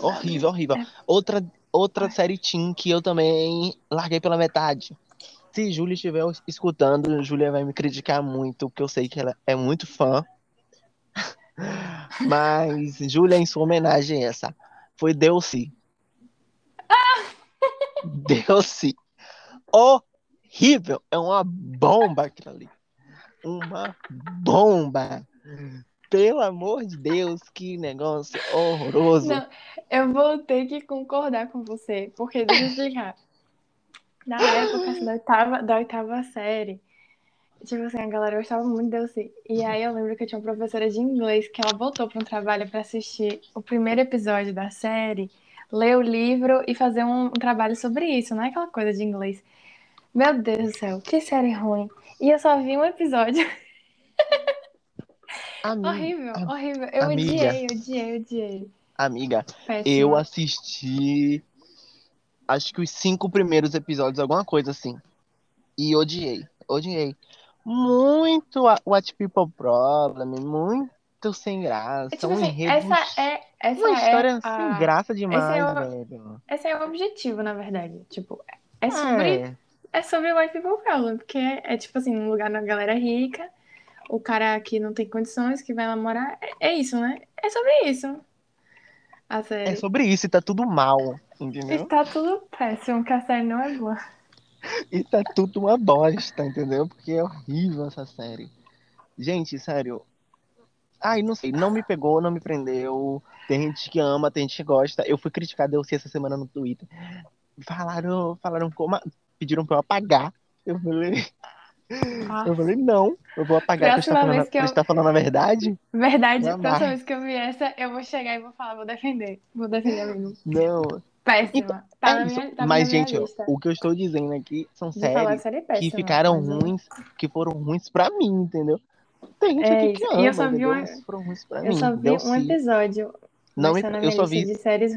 Horrível, horrível. Outra, outra série teen que eu também larguei pela metade. Se Júlia estiver escutando, Júlia vai me criticar muito, porque eu sei que ela é muito fã. Mas, Júlia, em sua homenagem a essa, foi Delcy. Delcy. Horrível. É uma bomba aquilo ali. Uma bomba. Pelo amor de Deus, que negócio horroroso. Não, eu vou ter que concordar com você, porque deixa eu explicar. Na época assim, da, oitava, da oitava série, tipo assim, a galera gostava muito de Delcy. E aí eu lembro que eu tinha uma professora de inglês que ela voltou para um trabalho para assistir o primeiro episódio da série, ler o livro e fazer um, um trabalho sobre isso, não é aquela coisa de inglês. Meu Deus do céu, que série ruim. E eu só vi um episódio. Ami- Horrível, am- horrível. Eu amiga. odiei, odiei, odiei. Amiga, eu assisti acho que os cinco primeiros episódios, alguma coisa assim. E odiei, odiei. Muito What People Problem, muito sem graça, É, tipo um assim, essa é, essa uma história é a- sem graça demais, esse é o- velho. Esse é o objetivo, na verdade. Tipo, é sobre, É, é sobre white people problem, porque é, é tipo assim, um lugar na galera rica, o cara que não tem condições, que vai lá morar, é, é isso, né? É sobre isso. A série. é sobre isso e tá tudo mal, entendeu? Está tudo péssimo, que a série não é boa. E tá tudo uma bosta, entendeu? Porque é horrível essa série. Gente, sério. Ai, não sei, não me pegou, não me prendeu. Tem gente que ama, tem gente que gosta. Eu fui criticar Delcy essa semana no Twitter. Falaram, falaram como. Pediram pra eu apagar. Eu falei, Ah, eu falei, não, eu vou apagar. Você tá falando, que eu- você tá falando a verdade? verdade, Não, próxima vez que eu vi essa, eu vou chegar e vou falar, vou defender. Vou defender, amigo. Não. Péssima. Tá É minha, tá Mas, gente, o que eu estou dizendo aqui são De séries série péssima. que ficaram mas eu- ruins, que foram ruins pra mim, entendeu? Tem gente É que E ama, eu só vi uma- Mas foram ruins pra Eu só vi um episódio. Não, na eu minha só vi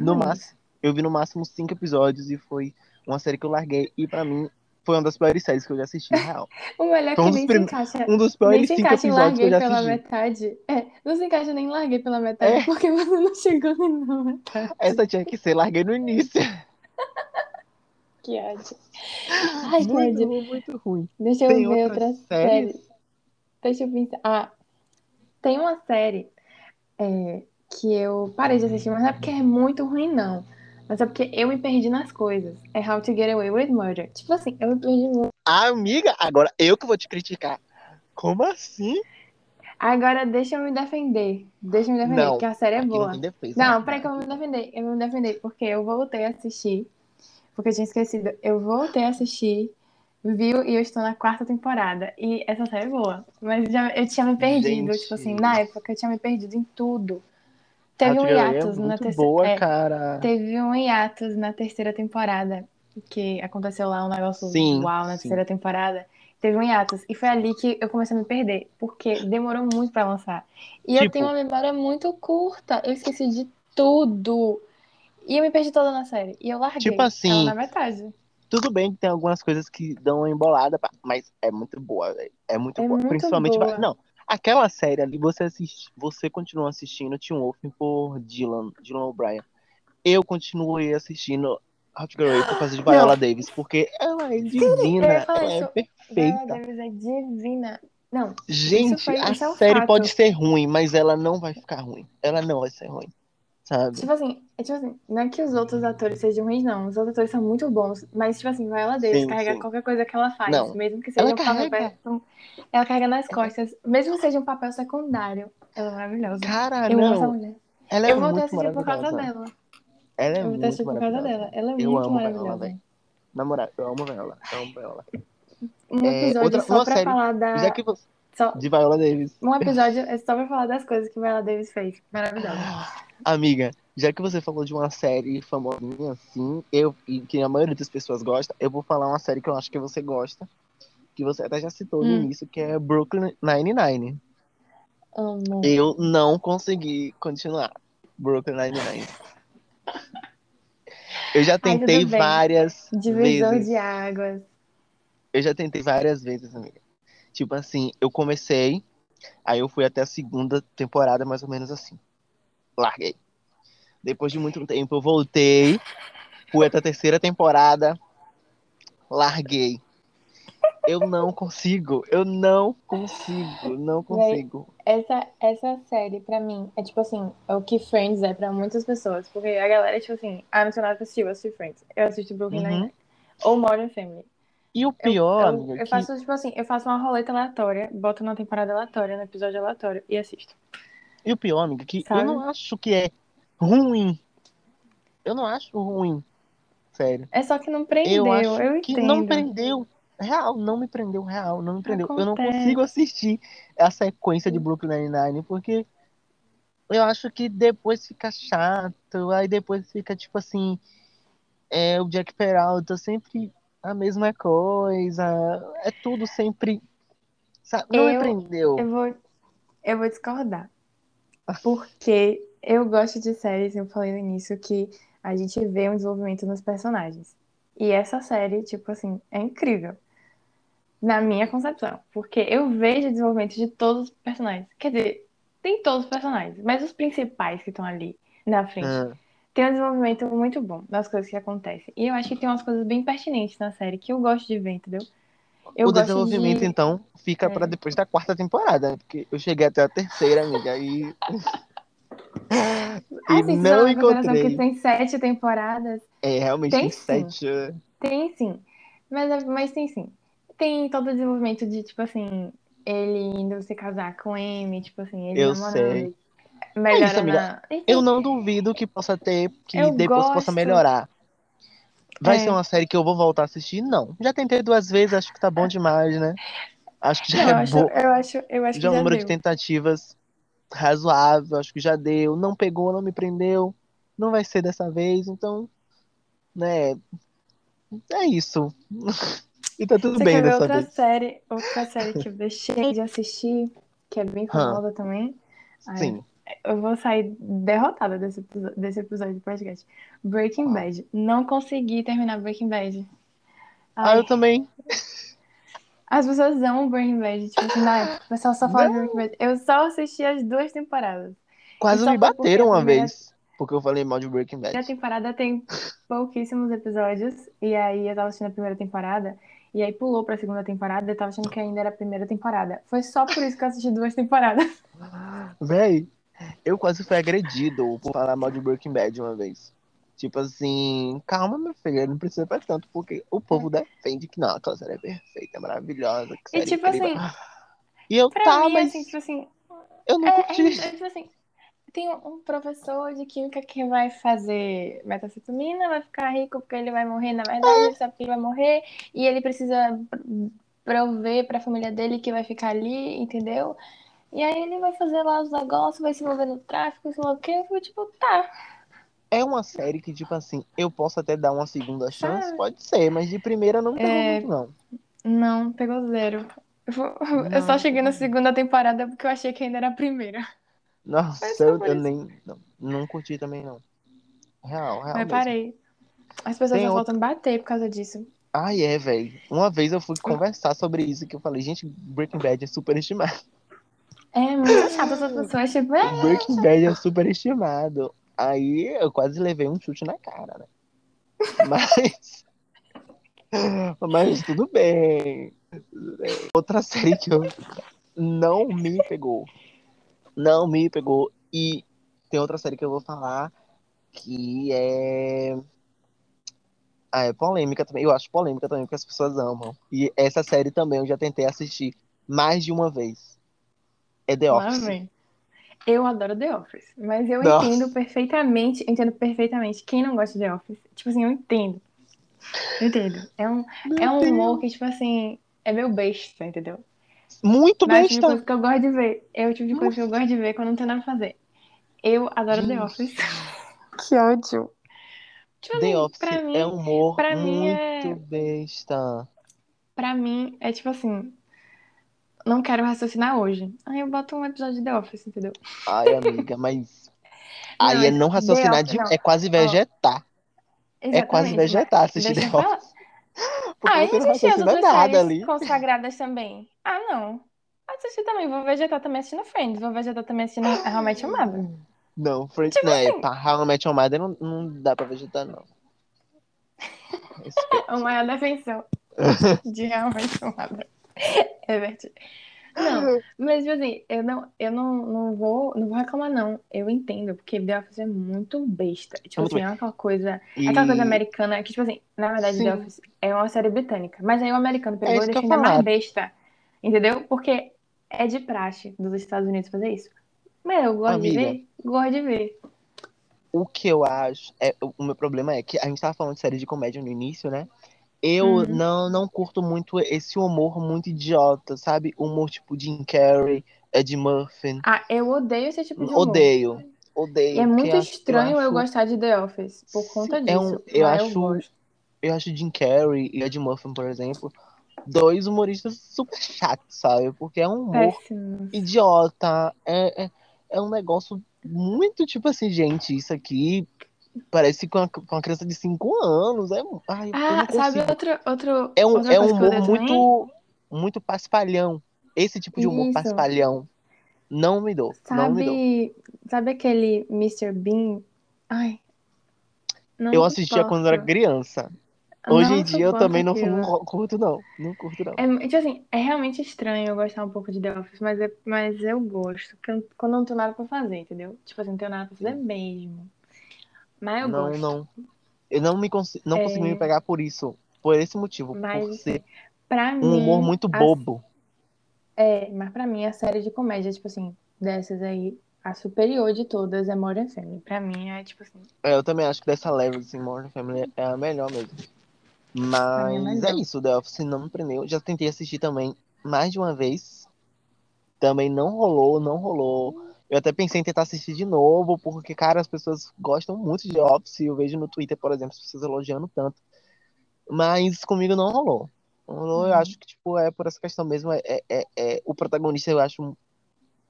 no máximo, eu vi no máximo cinco episódios e foi uma série que eu larguei e pra mim foi uma das piores séries que eu já assisti, na real. O melhor é Foi que um dos nem prim- se encaixa. Um dos Nem piores se cinco encaixa em episódios que eu larguei já pela assisti. metade. É, não se encaixa nem larguei pela metade, É. porque você não chegou nem na metade. Essa tinha que ser, larguei no início. Que ódio. Ai, que muito, ódio. ruim, muito ruim. Deixa eu Tem ver séries? séries. Deixa eu pensar. Ah, tem uma série é, que eu parei de assistir, mas não é porque é muito ruim, não. Mas é porque eu me perdi nas coisas. É How to Get Away with Murder. Tipo assim, eu me perdi muito. Amiga, agora eu que vou te criticar. Como assim? Agora deixa eu me defender. Deixa eu me defender, Não, porque a série é boa. não defesa. Não, peraí que eu vou me defender. Eu vou me defender, porque eu voltei a assistir. Porque eu tinha esquecido. Eu voltei a assistir, viu? E eu estou na quarta temporada. E essa série é boa. Mas já, eu tinha me perdido. Gente. Tipo assim, na época eu tinha me perdido em tudo. Teve How um Away hiatus é na terceira. boa, é, cara. teve um hiatus na terceira temporada. Que aconteceu lá um negócio Sim, uau na sim. terceira temporada. Teve um hiatus. E foi ali que eu comecei a me perder. Porque demorou muito pra lançar. E eu Tipo- tenho uma memória muito curta. Eu esqueci de tudo. E eu me perdi toda na série. E eu larguei. Tipo assim, na metade. Tudo bem que tem algumas coisas que dão uma embolada, mas é muito boa, velho. É muito É boa. muito Principalmente. boa. pra- Não, aquela série ali, você assiste, você continua assistindo Teen Wolf por Dylan, Dylan O'Brien. Eu continuei assistindo Get Away por causa de Viola Davis, porque ela é divina, falar ela é isso. Viola perfeita. Davis é divina. Não, Gente, foi- a é um série fato. pode ser ruim, mas ela não vai ficar ruim. Ela não vai ser ruim, sabe? tipo assim, é tipo assim, não é que os outros atores sejam ruins, não. Os outros atores são muito bons. Mas, tipo assim, Viola Davis Sim, carrega sim. qualquer coisa que ela faz. Não, Mesmo que seja ela um carrega. papel. Ela carrega nas costas. Mesmo que seja um papel secundário. Ela é maravilhosa. Cara, eu amo essa não. mulher. Ela é eu a muito assistir por causa dela. Ela é Eu a muito assistir por causa maravilhosa. dela. Ela é Eu muito Viola, maravilhosa. velho. Na moral, eu amo Viola. Eu amo Viola. Um É, episódio outra- só uma pra série- falar da. Já que você. só- De Viola Davis. Um episódio é só pra falar das coisas que Viola Davis fez. Maravilhosa. Amiga, já que você falou de uma série famosinha assim, eu, e que a maioria das pessoas gosta, eu vou falar uma série que eu acho que você gosta, que você até já citou no Hum. início, que é Brooklyn Nine-Nine. Amo. Eu não consegui continuar Brooklyn Nine-Nine. Eu já tentei bem. várias Divisor vezes. de águas. Eu já tentei várias vezes, amiga. Tipo assim, eu comecei, aí eu fui até a segunda temporada, mais ou menos assim. Larguei. Depois de muito tempo, eu voltei, fui até a terceira temporada, larguei. Eu não consigo, eu não consigo, não consigo. Essa, essa série, pra mim, é tipo assim, é o que Friends é pra muitas pessoas. Porque a galera, tipo assim, ah, não sei nada pra assistir, eu assisto Friends. Eu assisto Brooklyn Uhum. Nine-Nine. Ou Modern Family. E o pior, eu, amiga, eu que faço, tipo assim, eu faço uma roleta aleatória, boto na temporada aleatória, no episódio aleatório e assisto. E o pior, amiga, que eu Sabe? não acho que é ruim. Eu não acho ruim. Sério. É só que não Eu prendeu, acho eu que entendo. não prendeu. Real, não me prendeu, real, não me prendeu. Eu não Acontece. consigo assistir a sequência de Brooklyn Nine-Nine, porque eu acho que depois fica chato, aí depois fica tipo assim, é, o Jack Peralta sempre a mesma coisa, é tudo sempre, sabe? Não me Eu- prendeu. Eu vou, eu vou discordar. Porque eu gosto de séries, eu falei no início, que a gente vê um desenvolvimento nos personagens. E essa série, tipo assim, é incrível. Na minha concepção. Porque eu vejo o desenvolvimento de todos os personagens. Quer dizer, tem todos os personagens, mas os principais que estão ali na frente. Ah, Tem um desenvolvimento muito bom das coisas que acontecem. E eu acho que tem umas coisas bem pertinentes na série que eu gosto de ver, entendeu? Eu o desenvolvimento, de... então, fica É. depois da quarta temporada, porque eu cheguei até a terceira, amiga, aí. e Assim, se não levar em consideração encontrei. que tem sete temporadas, É, realmente Tem tem sim. sete. é. tem sim. Mas, mas tem sim. Tem todo o desenvolvimento de, tipo assim, ele indo se casar com Amy, tipo assim, ele Eu namorando, sei. melhorando. É isso, amiga. Enfim, Eu não duvido que possa ter, que Eu depois possa gosto. melhorar. Vai É. ser uma série que eu vou voltar a assistir? Não. Já tentei duas vezes, acho que tá bom demais, né? Acho que já eu é acho, eu acho, eu acho que Já é um já número deu. de tentativas razoável, acho que já deu. Não pegou, não me prendeu. Não vai ser dessa vez, então, né? É isso. E tá tudo Você bem quer ver dessa outra vez. série, outra série que eu deixei de assistir, que é bem famosa também? Ai, Sim. Eu vou sair derrotada desse, desse episódio do podcast. Breaking? Bad. Não consegui terminar Breaking Bad. Ah, Ai, eu também. as pessoas amam Breaking Bad. Tipo assim, época, o pessoal só fala de Breaking Bad. Eu só assisti as duas temporadas. Quase E me bateram a uma primeira- vez. Porque eu falei mal de Breaking A Bad. temporada tem pouquíssimos episódios. E aí eu tava assistindo a primeira temporada. E aí pulou pra segunda temporada. Eu tava achando que ainda era a primeira temporada. Foi só por isso que eu assisti duas temporadas. Véi, eu quase fui agredido por falar mal de Breaking Bad uma vez. Tipo assim, calma, meu filho, não precisa pra tanto, porque o povo defende que não, aquela série é perfeita, é maravilhosa, que E série tipo incrível. assim, E eu, tá, mas assim, tipo assim, eu não É, curti. é, é tipo assim, tem um professor de química que vai fazer metacetaminas, vai ficar rico porque ele vai morrer, na verdade, ele sabe que ele vai morrer e ele precisa pr- prover pra família dele que vai ficar ali, entendeu? E aí ele vai fazer lá os negócios, vai se envolver no tráfico, sei lá o quê. Eu fui tipo, tá, É uma série que, tipo assim, eu posso até dar uma segunda chance, Sabe? pode ser, mas de primeira não pegou É. muito, não. não, pegou zero. Eu vou- eu só Não, cheguei na não. segunda temporada porque eu achei que ainda era a primeira. Nossa, eu, eu nem. Não, não curti também, não. Real, real Mas parei. As pessoas só outra. faltam bater por causa disso. Ai, é, velho. Uma vez eu fui conversar sobre isso, que eu falei, gente, Breaking Bad é superestimado. É muito chato essas pessoas, tipo, é, Breaking Bad é superestimado. Aí eu quase levei um chute na cara, né? Mas. Mas tudo bem. Outra série que eu não me pegou. Não me pegou. E tem outra série que eu vou falar que é. Ah, é polêmica também. Eu acho polêmica também, porque as pessoas amam. E essa série também eu já tentei assistir mais de uma vez. É The Office. Eu adoro The Office, mas eu Nossa. entendo perfeitamente, entendo perfeitamente quem não gosta de The Office. Tipo assim, eu entendo. Eu entendo. É um, Meu é um humor que, tipo assim, é meu besta, entendeu? Muito Mas é o tipo de besta. coisa que eu gosto de ver. É o tipo de coisa que eu gosto de ver quando não tem nada pra fazer. Eu adoro The Gente. Office. que ódio. Tipo The assim, Office pra mim, é um humor pra mim muito é- besta. pra mim, é tipo assim. Não quero raciocinar hoje. Aí eu boto um episódio de The Office, entendeu? Ai, amiga, mas. Não, Aí é não raciocinar de. É quase vegetar. É quase Exatamente, vegetar assistir The. Office. Porque Ah, e assistir as outras séries ali. consagradas também. Ah, não. Assistir também. Vou vegetar também assistindo Friends. Vou vegetar também assistindo How I Met Your Mother. Não, Friends, Tipo não, é, assim- pra How I Met Your Mother não, não dá pra vegetar, não. O maior defensor de How I Met Your Mother. É verdade. Não, mas tipo assim, eu não, eu não, não vou, não vou reclamar, não. Eu entendo, porque The Office é muito besta. Tipo Muito assim, é aquela coisa. E- Aquela coisa americana que, tipo assim, na verdade, Sim. The Office é uma série britânica. Mas aí o americano pegou É e deixou ainda mais besta. Entendeu? Porque é de praxe dos Estados Unidos fazer isso. Mas eu gosto Amiga. de ver, gosto de ver. O que eu acho, é, o meu problema é que a gente tava falando de série de comédia no início, né? Eu Uhum. não, não curto muito esse humor muito idiota, sabe? Humor tipo Jim Carrey, Ed Murphy. Ah, eu odeio esse tipo de humor. Odeio. Odeio. E é muito eu acho- estranho eu acho- gostar de The Office por conta disso. é um- eu mas acho- gosto. Eu acho Jim Carrey e Ed Murphy, por exemplo, dois humoristas super chatos, sabe? Porque é um humor Péssimo. idiota. É, é, é um negócio muito tipo assim, gente, isso aqui parece com uma, com uma criança de 5 anos. É, ai, Ah, sabe outro, outro, É um, é um humor também? muito, muito paspalhão. Esse tipo de humor Isso. paspalhão. Não me dou. Não me dou. Sabe, sabe aquele Mr. Bean? Ai, Eu assistia suporto. quando era criança. Hoje Não em dia eu também não, não curto, não. Não curto, não. É, tipo assim, é realmente estranho eu gostar um pouco de The Office, mas, é, mas eu gosto. Quando eu não tenho nada pra fazer, entendeu? Tipo assim, não tenho nada pra fazer mesmo. Mas eu não, gosto. não. Eu não me consigo, não É. consigo me pegar por isso. Por esse motivo. Mas, por ser um mim, humor muito a- bobo. É, mas pra mim a série de comédia, tipo assim, dessas aí, a superior de todas é Modern Family. Pra mim é tipo assim, É, eu também acho que dessa leva, assim, Modern Family é a melhor mesmo. Mas mim é é isso, The Office não me prendeu. Já tentei assistir também mais de uma vez. Também não rolou, não rolou. Eu até pensei em tentar assistir de novo, porque, cara, as pessoas gostam muito de Office. Eu vejo no Twitter, por exemplo, as pessoas elogiando tanto. Mas comigo não rolou. Não rolou, eu Uhum. acho que, tipo, é por essa questão mesmo. É, é, é- é- o protagonista eu acho um,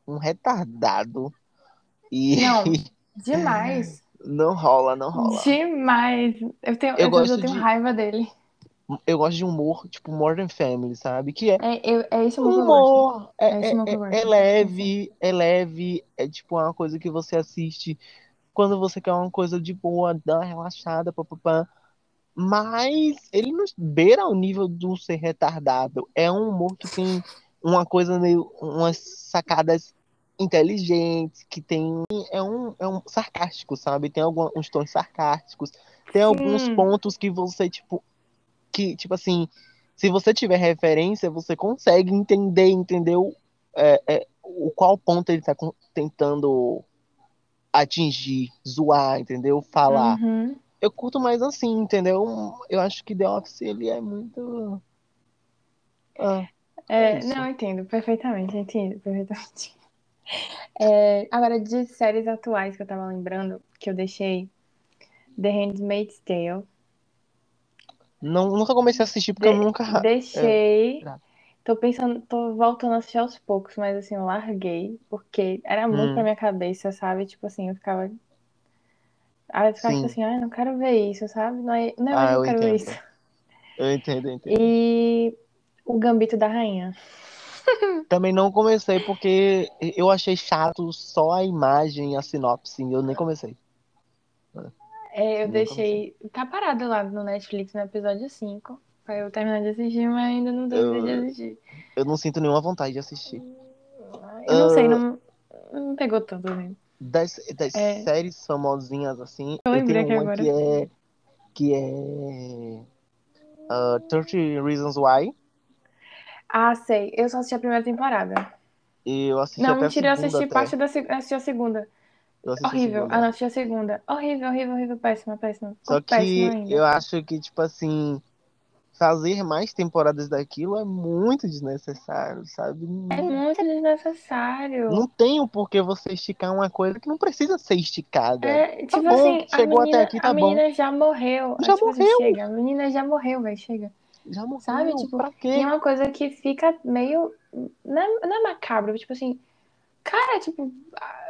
um retardado. E Não. demais. não rola, não rola. Demais. Eu tenho, Eu vezes gosto eu tenho de- raiva dele. Eu gosto de humor, tipo, Modern Family, sabe? Que é É, eu, é esse humor humor, é, É esse é, é- é leve, é leve, é tipo uma coisa que você assiste quando você quer uma coisa de boa, dar uma relaxada, papapá. Mas ele não beira o nível do ser retardado. É um humor que tem uma coisa meio, umas sacadas inteligentes, que tem, é um, é um sarcástico, sabe? Tem alguns uns tons sarcásticos, tem alguns Sim. pontos que você, tipo, que, tipo assim, se você tiver referência, você consegue entender, entendeu? É, é, o qual ponto ele tá con- tentando atingir, zoar, entendeu? Falar. Uhum. Eu curto mais assim, entendeu? Eu acho que The Office, ele é muito... Ah, É, É não, entendo perfeitamente, entendo perfeitamente. É, agora, de séries atuais que eu tava lembrando, que eu deixei The Handmaid's Tale. Não, nunca comecei a assistir porque eu De- nunca... Deixei. grave. Tô pensando, tô voltando a assistir aos poucos, mas assim, eu larguei, porque era muito Hum. pra minha cabeça, sabe? Tipo assim, eu ficava. Aí eu ficava Sim. tipo assim, ai, não quero ver isso, sabe? Não é, não é Ah, eu eu quero ver entendo. isso. Eu entendo, eu entendo. E o Gambito da Rainha. Também não comecei porque eu achei chato só a imagem a sinopse. Eu nem comecei. É, eu deixei. Tá parado lá no Netflix no episódio 5. Pra eu terminar de assistir, mas ainda não deu Eu- de assistir. Eu não sinto nenhuma vontade de assistir. Eu não sei, Ah. não, não pegou tanto, né? Das, das É. séries famosinhas, assim, Eu eu tenho uma agora. que é. Que é. ah, 30 Reasons Why. Ah, sei. Eu só assisti a primeira temporada. Eu assisti Não, mentira, eu assisti até. parte da assisti a segunda. Assisti a Horrível. segunda. Ah, não, assisti a segunda. Horrível, horrível, horrível, péssima, péssima. Só péssima que ainda. eu acho que, tipo assim, fazer mais temporadas daquilo é muito desnecessário, sabe? É muito desnecessário. Não tem o porquê você esticar uma coisa que não precisa ser esticada. É, tipo bom, assim, a chegou até menina, aqui, tá a bom. menina já morreu. Já tipo assim, morreu. chega, a menina já morreu, velho, chega. Já morreu, Sabe, tipo, pra E quê? é uma coisa que fica meio. Não é, não é macabro, tipo assim. Cara, tipo,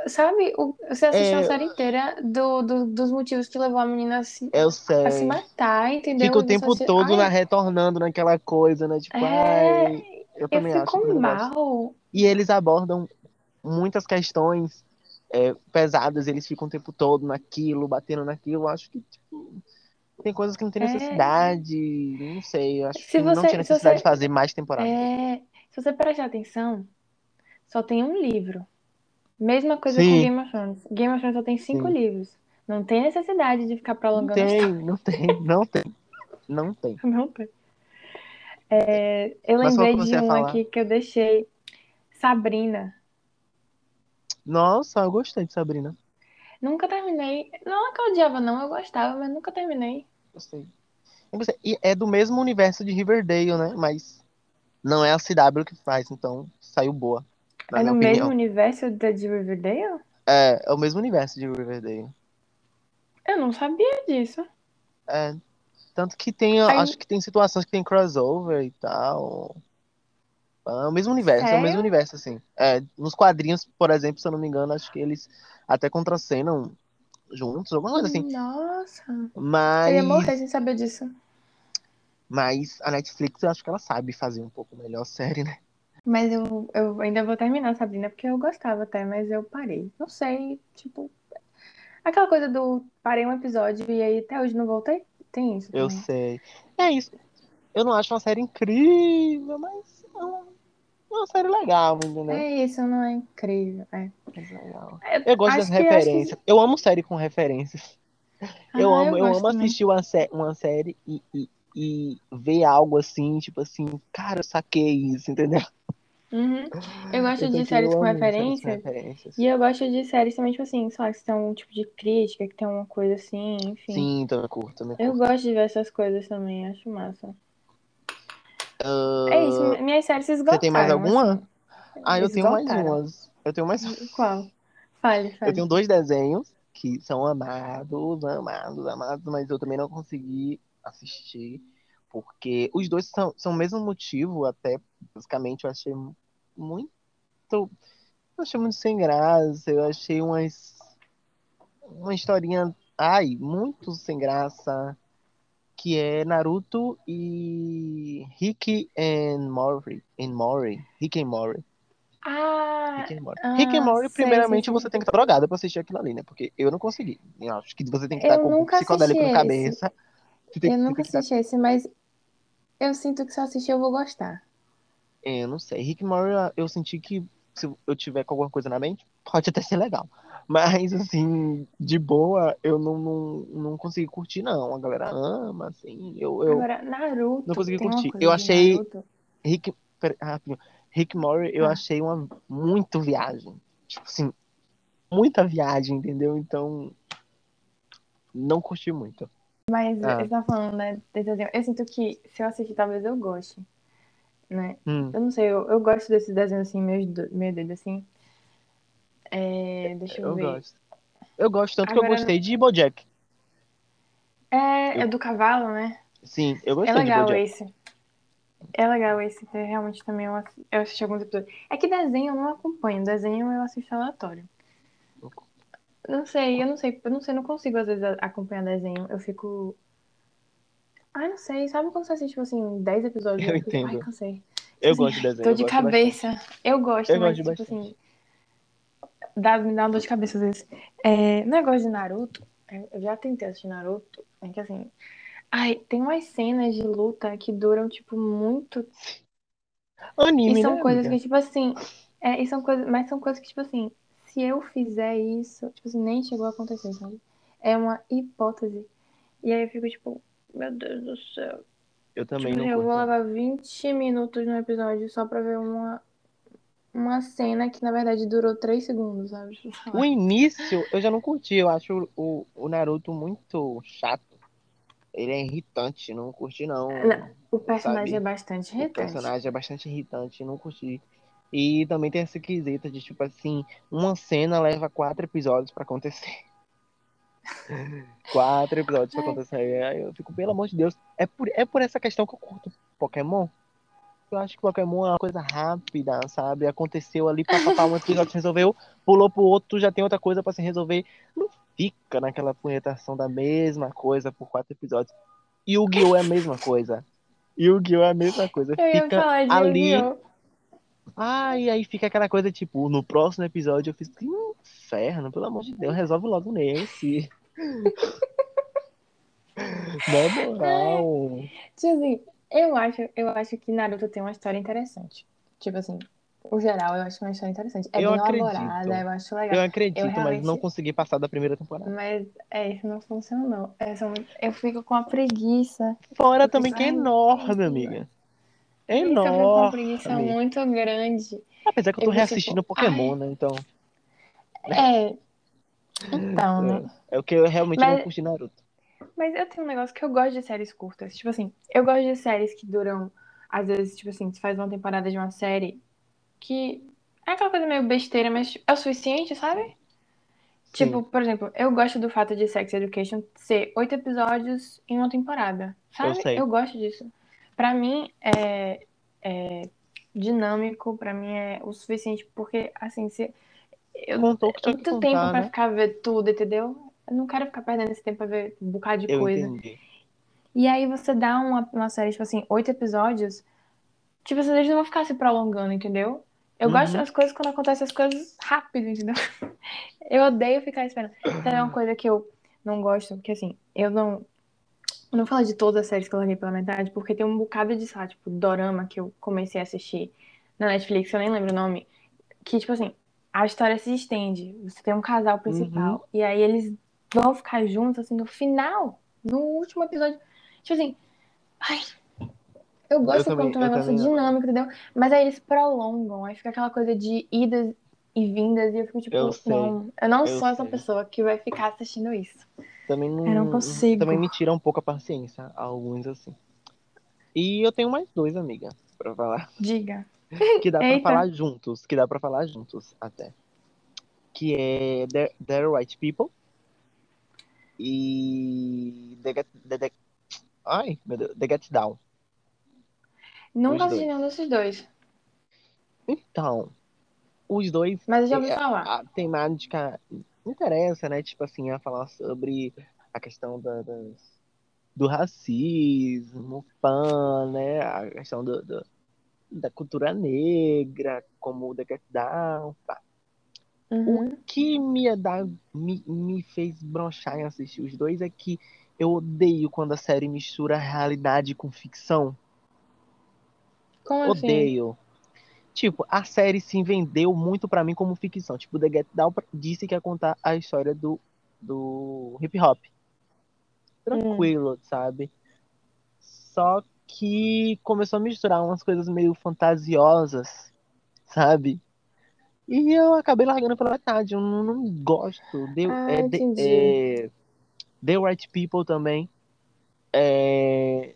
sabe? Você assistiu É. a série inteira do, do- dos motivos que levou a menina a se, Eu a se matar, entendeu? Fica o tempo assiste- todo Ai, na, retornando naquela coisa, né? Tipo, É, ai, eu eu também acho, fico não gosto. mal. E eles abordam muitas questões é, pesadas, eles ficam o tempo todo naquilo, batendo naquilo. Eu acho que, tipo, tem coisas que não tem É. necessidade, não sei, eu acho Se que não você- tinha se necessidade você- de fazer mais temporadas. É, se você prestar atenção, só tem um livro. Mesma coisa Sim. com Game of Thrones. Game of Thrones só tem cinco Sim. livros. Não tem necessidade de ficar Não prolongando história. tem, não tem, não tem. Não tem. Não tem. É, eu Mas lembrei de um falar? aqui que eu deixei. Sabrina. Nossa, eu gostei de Sabrina. Nunca terminei. Não é que eu odiava, não. Eu gostava, mas nunca terminei. Gostei. E é do mesmo universo de Riverdale, né? Mas não é a CW que faz, então saiu boa. É no opinião. mesmo universo da de Riverdale? É, é o mesmo universo de Riverdale. Eu não sabia disso. É, tanto que tem, Aí- acho que tem situações que tem crossover e tal. É o mesmo universo, é o Sério? mesmo universo, assim. É, nos quadrinhos, por exemplo, se eu não me engano, acho que eles até contracenam juntos, alguma coisa assim. Nossa. Eu Mas, ia morrer sem saber disso. mas a Netflix, eu acho que ela sabe fazer um pouco melhor a série, né? Mas eu, eu ainda vou terminar, Sabrina, porque eu gostava até, mas eu parei. Não sei, tipo. Aquela coisa do parei um episódio e aí até hoje não voltei. Tem isso Eu também. sei. É isso. Eu não acho uma série incrível, mas é uma, é uma série legal, entendeu? É isso, não é incrível. É. É legal. Eu Eu gosto das acho que- referências. Eu amo série com referências. Eu Ah, amo, eu gosto amo também. assistir uma, sé- uma série e, e, e ver algo assim, tipo assim, cara, eu saquei isso, entendeu? Uhum. Eu gosto Eu de séries eu com referência. referências. E eu gosto de séries também, tipo assim, lá, que tem um tipo de crítica, que tem uma coisa assim, enfim. Sim, também curto, também Eu curto. gosto de ver essas coisas também, acho massa. Ah, É isso, mi- minhas séries esgotaram. Você tem mais alguma? assim. Ah, eu tenho mais umas. Eu tenho mais. Qual? Fale, Eu fale. tenho dois desenhos que são amados, amados, amados, mas eu também não consegui assistir, porque os dois são, são o mesmo motivo, até basicamente eu achei muito. Eu achei muito sem graça, eu achei umas. Uma historinha. Ai, muito sem graça. Que é Naruto e Rick and Morty. And Morty. Rick and Morty. Ah, Rick and Morty. ah, Rick and Morty, sei, primeiramente, sei, você tem que estar drogada pra assistir aquilo ali, né? Porque eu não consegui. Eu acho que você tem que Eu estar com psicodélico na cabeça. Tem, eu nunca tem que assisti esse, mas eu sinto que se eu assistir eu vou gostar. É, Eu não sei. Rick Morty, eu senti que se eu tiver com alguma coisa na mente, pode até ser legal. Mas, assim, de boa, eu não, não, não consegui curtir, não. A galera ama, assim. Eu, eu... Agora, Naruto, não consegui curtir. Eu achei- Naruto. Rick, pera- rapidinho. Rick Mori, eu Ah. achei uma muito viagem. Tipo assim, muita viagem, entendeu? Então, não curti muito. Mas Ah. você tá falando, né, desse desenho. Eu sinto que se eu assistir, talvez eu goste, né? Hum, Eu não sei, eu, eu gosto desses desenhos assim, meio, meio doido assim. É, deixa eu, eu ver. gosto. Eu gosto tanto que eu Agora- gostei de BoJack. É, Eu- é do cavalo, né? Sim, eu É gostei de legal BoJack. esse. É legal esse, é, realmente também eu assisti, eu assisti alguns episódios. É que desenho eu não acompanho, desenho eu assisto aleatório. Não sei, eu não sei, eu não sei, não consigo às vezes acompanhar desenho. Eu fico. Ai, não sei, sabe quando você assiste, tipo assim, 10 episódios? Eu fico, tipo, Ai, entendo. cansei. Eu assim, gosto de desenho. Tô eu de cabeça. Eu gosto, Eu mas, gosto tipo bastante. assim. Dá, me dá uma dor de cabeça às vezes. É, negócio de Naruto, eu eu já tentei assistir Naruto, é que assim. Ai, tem umas cenas de luta que duram, tipo, muito bastante. Anime, E são né, coisas amiga? que, tipo assim, é, e são coisas, mas são coisas que, tipo assim, se eu fizer isso, tipo assim, nem chegou a acontecer, sabe? É uma hipótese. E aí eu fico, tipo, meu Deus do céu. Eu também Tipo, não eu vou curto. levar 20 minutos no episódio só pra ver uma, uma cena que, na verdade, durou 3 segundos, sabe? O início eu já não curti. Eu acho o, o Naruto muito chato. Ele é irritante, não curti não. O personagem sabe? é bastante O irritante. personagem é bastante irritante, não curti. E também tem essa quesita de, tipo assim, uma cena leva quatro episódios pra acontecer. Quatro episódios pra acontecer. Aí eu fico, pelo amor de Deus. É por, é por essa questão que eu curto Pokémon. Eu acho que Pokémon é uma coisa rápida, sabe? Aconteceu ali, papapá, um episódio se resolveu, pulou pro outro, já tem outra coisa pra se resolver. Não fica naquela punhetação da mesma coisa por quatro episódios. Yu-Gi-Oh! é a mesma coisa. Yu-Gi-Oh! é a mesma coisa. Eu ia Fica falar de ali. Ah, e aí fica aquela coisa, tipo, no próximo episódio eu fiz, que inferno, pelo amor de Deus, resolve logo nesse. Na moral. Tipo assim, eu acho, eu acho que Naruto tem uma história interessante. Tipo assim, o geral, eu acho uma história interessante. É Eu bem acredito. elaborada, eu acho legal. Eu acredito, Eu mas realmente- não consegui passar da primeira temporada. Mas é, isso não funcionou. É, são- eu fico com a preguiça. Fora Eu também que é enorme, amiga. É Isso, eu uma preguiça enorme. muito grande. Apesar que eu tô Eu reassistindo tipo, Pokémon, né? Então, É. Então, né? é o que eu realmente Mas- não curti Naruto. Mas eu tenho um negócio que eu gosto de séries curtas. Tipo assim, eu gosto de séries que duram, às vezes, tipo assim, você faz uma temporada de uma série que é aquela coisa meio besteira, mas é o suficiente, sabe? Tipo, por exemplo, eu gosto do fato de Sex Education ser oito episódios em uma temporada, sabe? sei. gosto disso. Pra mim é, é dinâmico, pra mim é o suficiente, porque assim, se eu Contou que muito tempo contar, pra né? ficar ver tudo, entendeu? Eu não quero ficar perdendo esse tempo pra ver um bocado de Eu coisa. entendi. E aí você dá uma, uma série, tipo assim, oito episódios, tipo, assim, eles não vão ficar se prolongando, entendeu? Eu Uhum. gosto das coisas quando acontecem as coisas rápido, entendeu? Eu odeio ficar esperando. Então é uma coisa que eu não gosto, porque assim, eu não. Eu não falo de todas as séries que eu larguei pela metade, porque tem um bocado de, lá, tipo, dorama que eu comecei a assistir na Netflix, eu nem lembro o nome, que, tipo assim, a história se estende. Você tem um casal principal, Uhum. e aí eles vão ficar juntos, assim, no final, no último episódio. Tipo assim, ai. Eu gosto também- quando eu negócio dinâmico, entendeu? Mas aí eles prolongam, aí fica aquela coisa de idas e vindas, e eu fico tipo, Eu não, eu não eu sou essa sei. pessoa que vai ficar assistindo isso. Também não, Eu não consigo. Também me tira um pouco a paciência, alguns assim. E eu tenho mais dois, amiga, pra falar. Diga. Que dá pra falar juntos, que dá pra falar juntos até. Que é The, The Right People e The Get, The, The- ai, meu Deus, The Get Down. Nunca assisti nenhum desses dois. Então, os dois Mas eu já ouvi É, falar. a temática interessa, né? Tipo assim, a falar sobre a questão da, das- do racismo, pan, né? A questão do, do- da cultura negra, como o The Get Down. pá. Uhum. O que me, dá, me, me fez bronchar em assistir os dois é que eu odeio quando a série mistura realidade com ficção. Como assim? Tipo, a série se vendeu muito pra mim como ficção. Tipo, The Get Down disse que ia contar a história do, do hip hop. Tranquilo, sabe? Só que começou a misturar umas coisas meio fantasiosas, sabe? E eu acabei largando pela metade. Eu não, não gosto. The, Ah, é, The- é, The Right People também. É,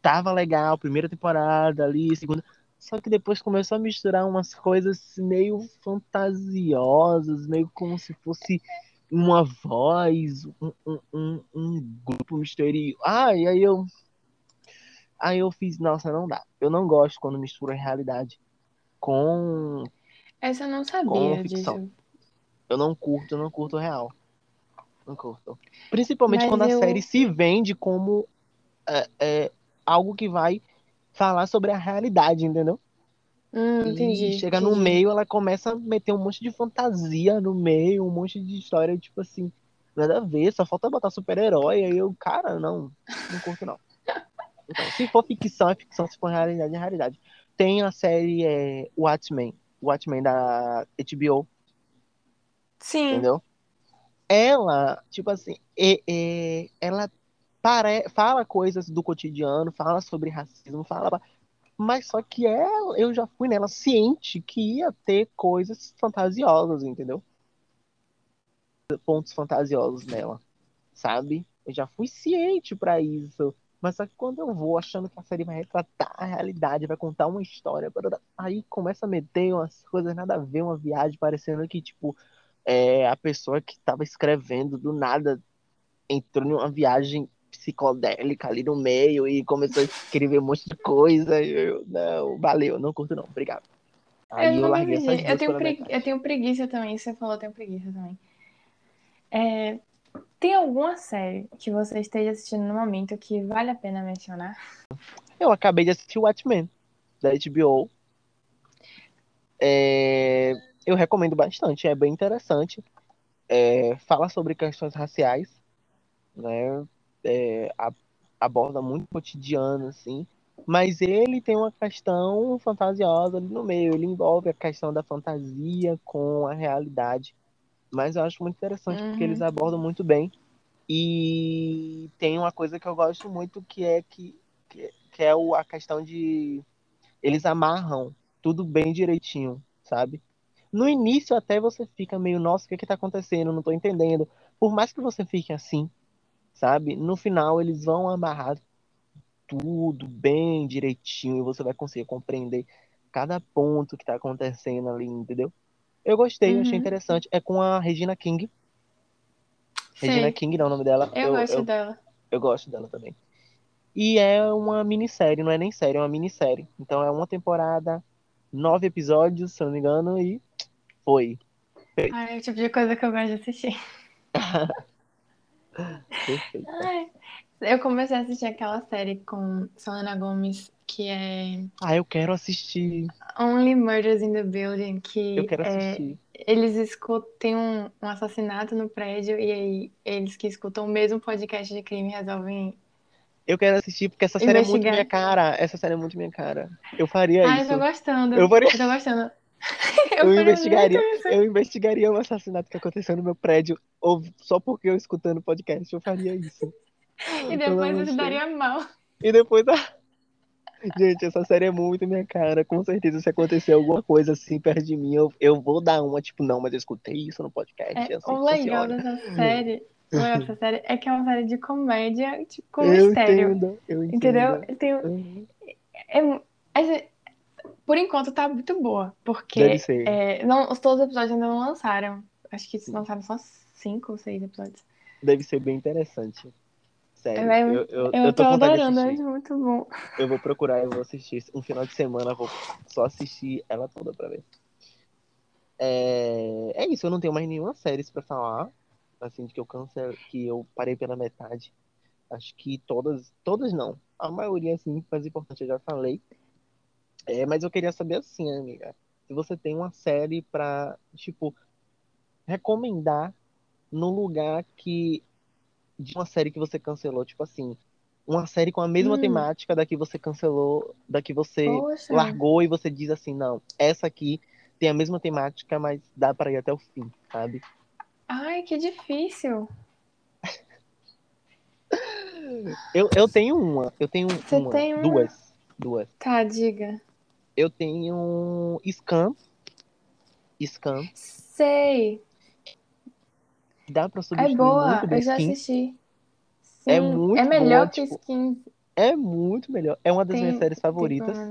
tava legal, primeira temporada ali, segunda. Só que depois começou a misturar umas coisas meio fantasiosas, meio como se fosse uma voz, um, um, um, um grupo misterioso. Ah, e aí eu. Aí eu fiz, nossa, não dá. Eu não gosto quando mistura realidade com. Essa eu não sabia ficção. disso. Eu não curto, eu não curto real. Não curto. Principalmente Mas quando a eu- série se vende como é, é, algo que vai falar sobre a realidade, entendeu? Hum, entendi. E chega no entendi. meio, ela começa a meter um monte de fantasia no meio, um monte de história, tipo assim, nada a ver, só falta botar super-herói. Aí eu, cara, não, não curto não. Então, se for ficção, é ficção, se for realidade, é realidade. Tem a série é, Watchmen, Watchmen da HBO, Sim. entendeu? Ela, tipo assim, é- é- ela pare, fala coisas do cotidiano, fala sobre racismo, fala. Mas só que ela, eu já fui nela ciente que ia ter coisas fantasiosas, entendeu? Pontos fantasiosos nela, sabe? Eu já fui ciente pra isso. Mas só que quando eu vou achando que a série vai retratar a realidade, vai contar uma história, aí começa a meter umas coisas nada a ver, uma viagem, parecendo que, tipo, é, a pessoa que tava escrevendo do nada entrou numa viagem psicodélica ali no meio e começou a escrever um monte de coisa. Eu, não, valeu, não curto não, obrigado. Aí eu, eu, larguei essas eu, tenho pregui- eu tenho preguiça também, você falou, eu tenho preguiça também. É, tem alguma série que você esteja assistindo no momento que vale a pena mencionar? Eu acabei de assistir Watchmen, da HBO. É, eu recomendo bastante, é bem interessante. É, fala sobre questões raciais, né? É, a- aborda muito cotidiano, assim. Mas ele tem uma questão fantasiosa ali no meio. Ele envolve a questão da fantasia com a realidade. Mas eu acho muito interessante porque Uhum. eles abordam muito bem. E tem uma coisa que eu gosto muito que é que, que, que é o, a questão de eles amarram tudo bem direitinho, sabe? No início até você fica meio, nossa, o que que tá acontecendo? Não tô entendendo. Por mais que você fique assim, sabe? No final eles vão amarrar tudo bem direitinho e você vai conseguir compreender cada ponto que tá acontecendo ali, entendeu? Eu gostei, eu achei Uhum. interessante. É com a Regina King. Regina King não é o nome dela. eu gosto eu, dela. eu gosto dela também. E é uma minissérie, não é nem série, é uma minissérie. Então é uma temporada, nove episódios, se eu não me engano, e foi. Ai, é o tipo de coisa que eu gosto de assistir. Ai, eu comecei a assistir aquela série com Selena Gomez, que é Ah, eu quero assistir. Only Murders in the Building, Eu que quero é, assistir. eles escutam, tem um, um assassinato no prédio e aí eles que escutam o mesmo podcast de crime resolvem. Eu quero assistir porque essa série é muito Investigar. minha cara. Essa série é muito minha cara. Eu faria eu isso. tô gostando. Eu faria- Eu tô gostando. Eu Eu investigaria, eu investigaria um assassinato que aconteceu no meu prédio, ou só porque eu escutando podcast, eu faria isso. E depois eu gostei. daria mal. E depois, ah, gente, essa série é muito minha cara. Com certeza, se acontecer alguma coisa assim perto de mim, eu, eu vou dar uma, tipo, não, mas eu escutei isso no podcast. É, assim o legal dessa série, dessa série é que é uma série de comédia, tipo, com Eu mistério. entendo, eu entendo. Entendeu? Tem, Uhum. é, é- por enquanto tá muito boa, porque é, não, os- todos os episódios ainda não lançaram. Acho que lançaram só cinco ou seis episódios. Deve ser bem interessante. Sério, É, eu, eu, Eu, eu tô tô de adorando, é muito bom. Eu vou procurar, eu vou assistir. Um final de semana, eu vou só assistir ela toda pra ver. É, é isso, eu não tenho mais nenhuma série pra falar. Assim, que eu cancel, que eu parei pela metade. Acho que todas, todas não. A maioria, assim, mais importante eu já falei. É, mas eu queria saber assim, amiga, se você tem uma série pra, tipo, recomendar no lugar que de uma série que você cancelou, tipo assim, uma série com a mesma Hum. temática da que você cancelou, da que você Poxa. largou e você diz assim, não, essa aqui tem a mesma temática, mas dá pra ir até o fim, sabe? Ai, que difícil. Eu, eu tenho uma, eu tenho Você uma, tem uma? duas, duas. Tá, diga. Eu tenho Scam, Scam, Sei. dá pra É substituir boa, muito eu já Skins. assisti. É Sim, muito é melhor boa, que tipo, Skins. É muito melhor. É uma das Tem, minhas séries favoritas.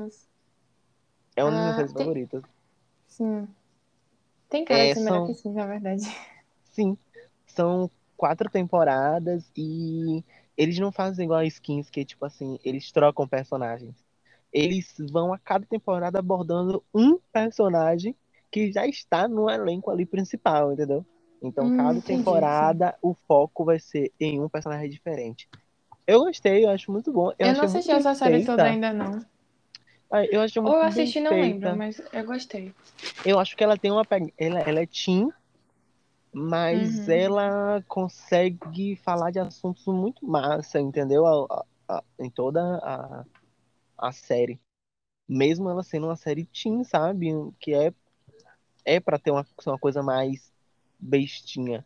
É uma das minhas Ah, séries tem, favoritas. sim. Tem cara É, de ser melhor que são, Skins, na verdade. sim, são quatro temporadas e eles não fazem igual a Skins, que tipo assim, eles trocam personagens. Eles vão a cada temporada abordando um personagem que já está no elenco ali principal, entendeu? Então, Hum, cada temporada o foco vai ser em um personagem diferente. Eu gostei, eu acho muito bom. Eu Eu não assisti essa série toda ainda, não. Eu achei Ou muito eu bem assisti, não lembro, mas eu gostei. Eu acho que ela tem uma ela, ela é teen, mas Uhum. ela consegue falar de assuntos muito massa, entendeu? A- a- a- em toda a, a série. Mesmo ela sendo uma série teen, sabe? Que é, é pra ter uma, uma coisa mais bestinha.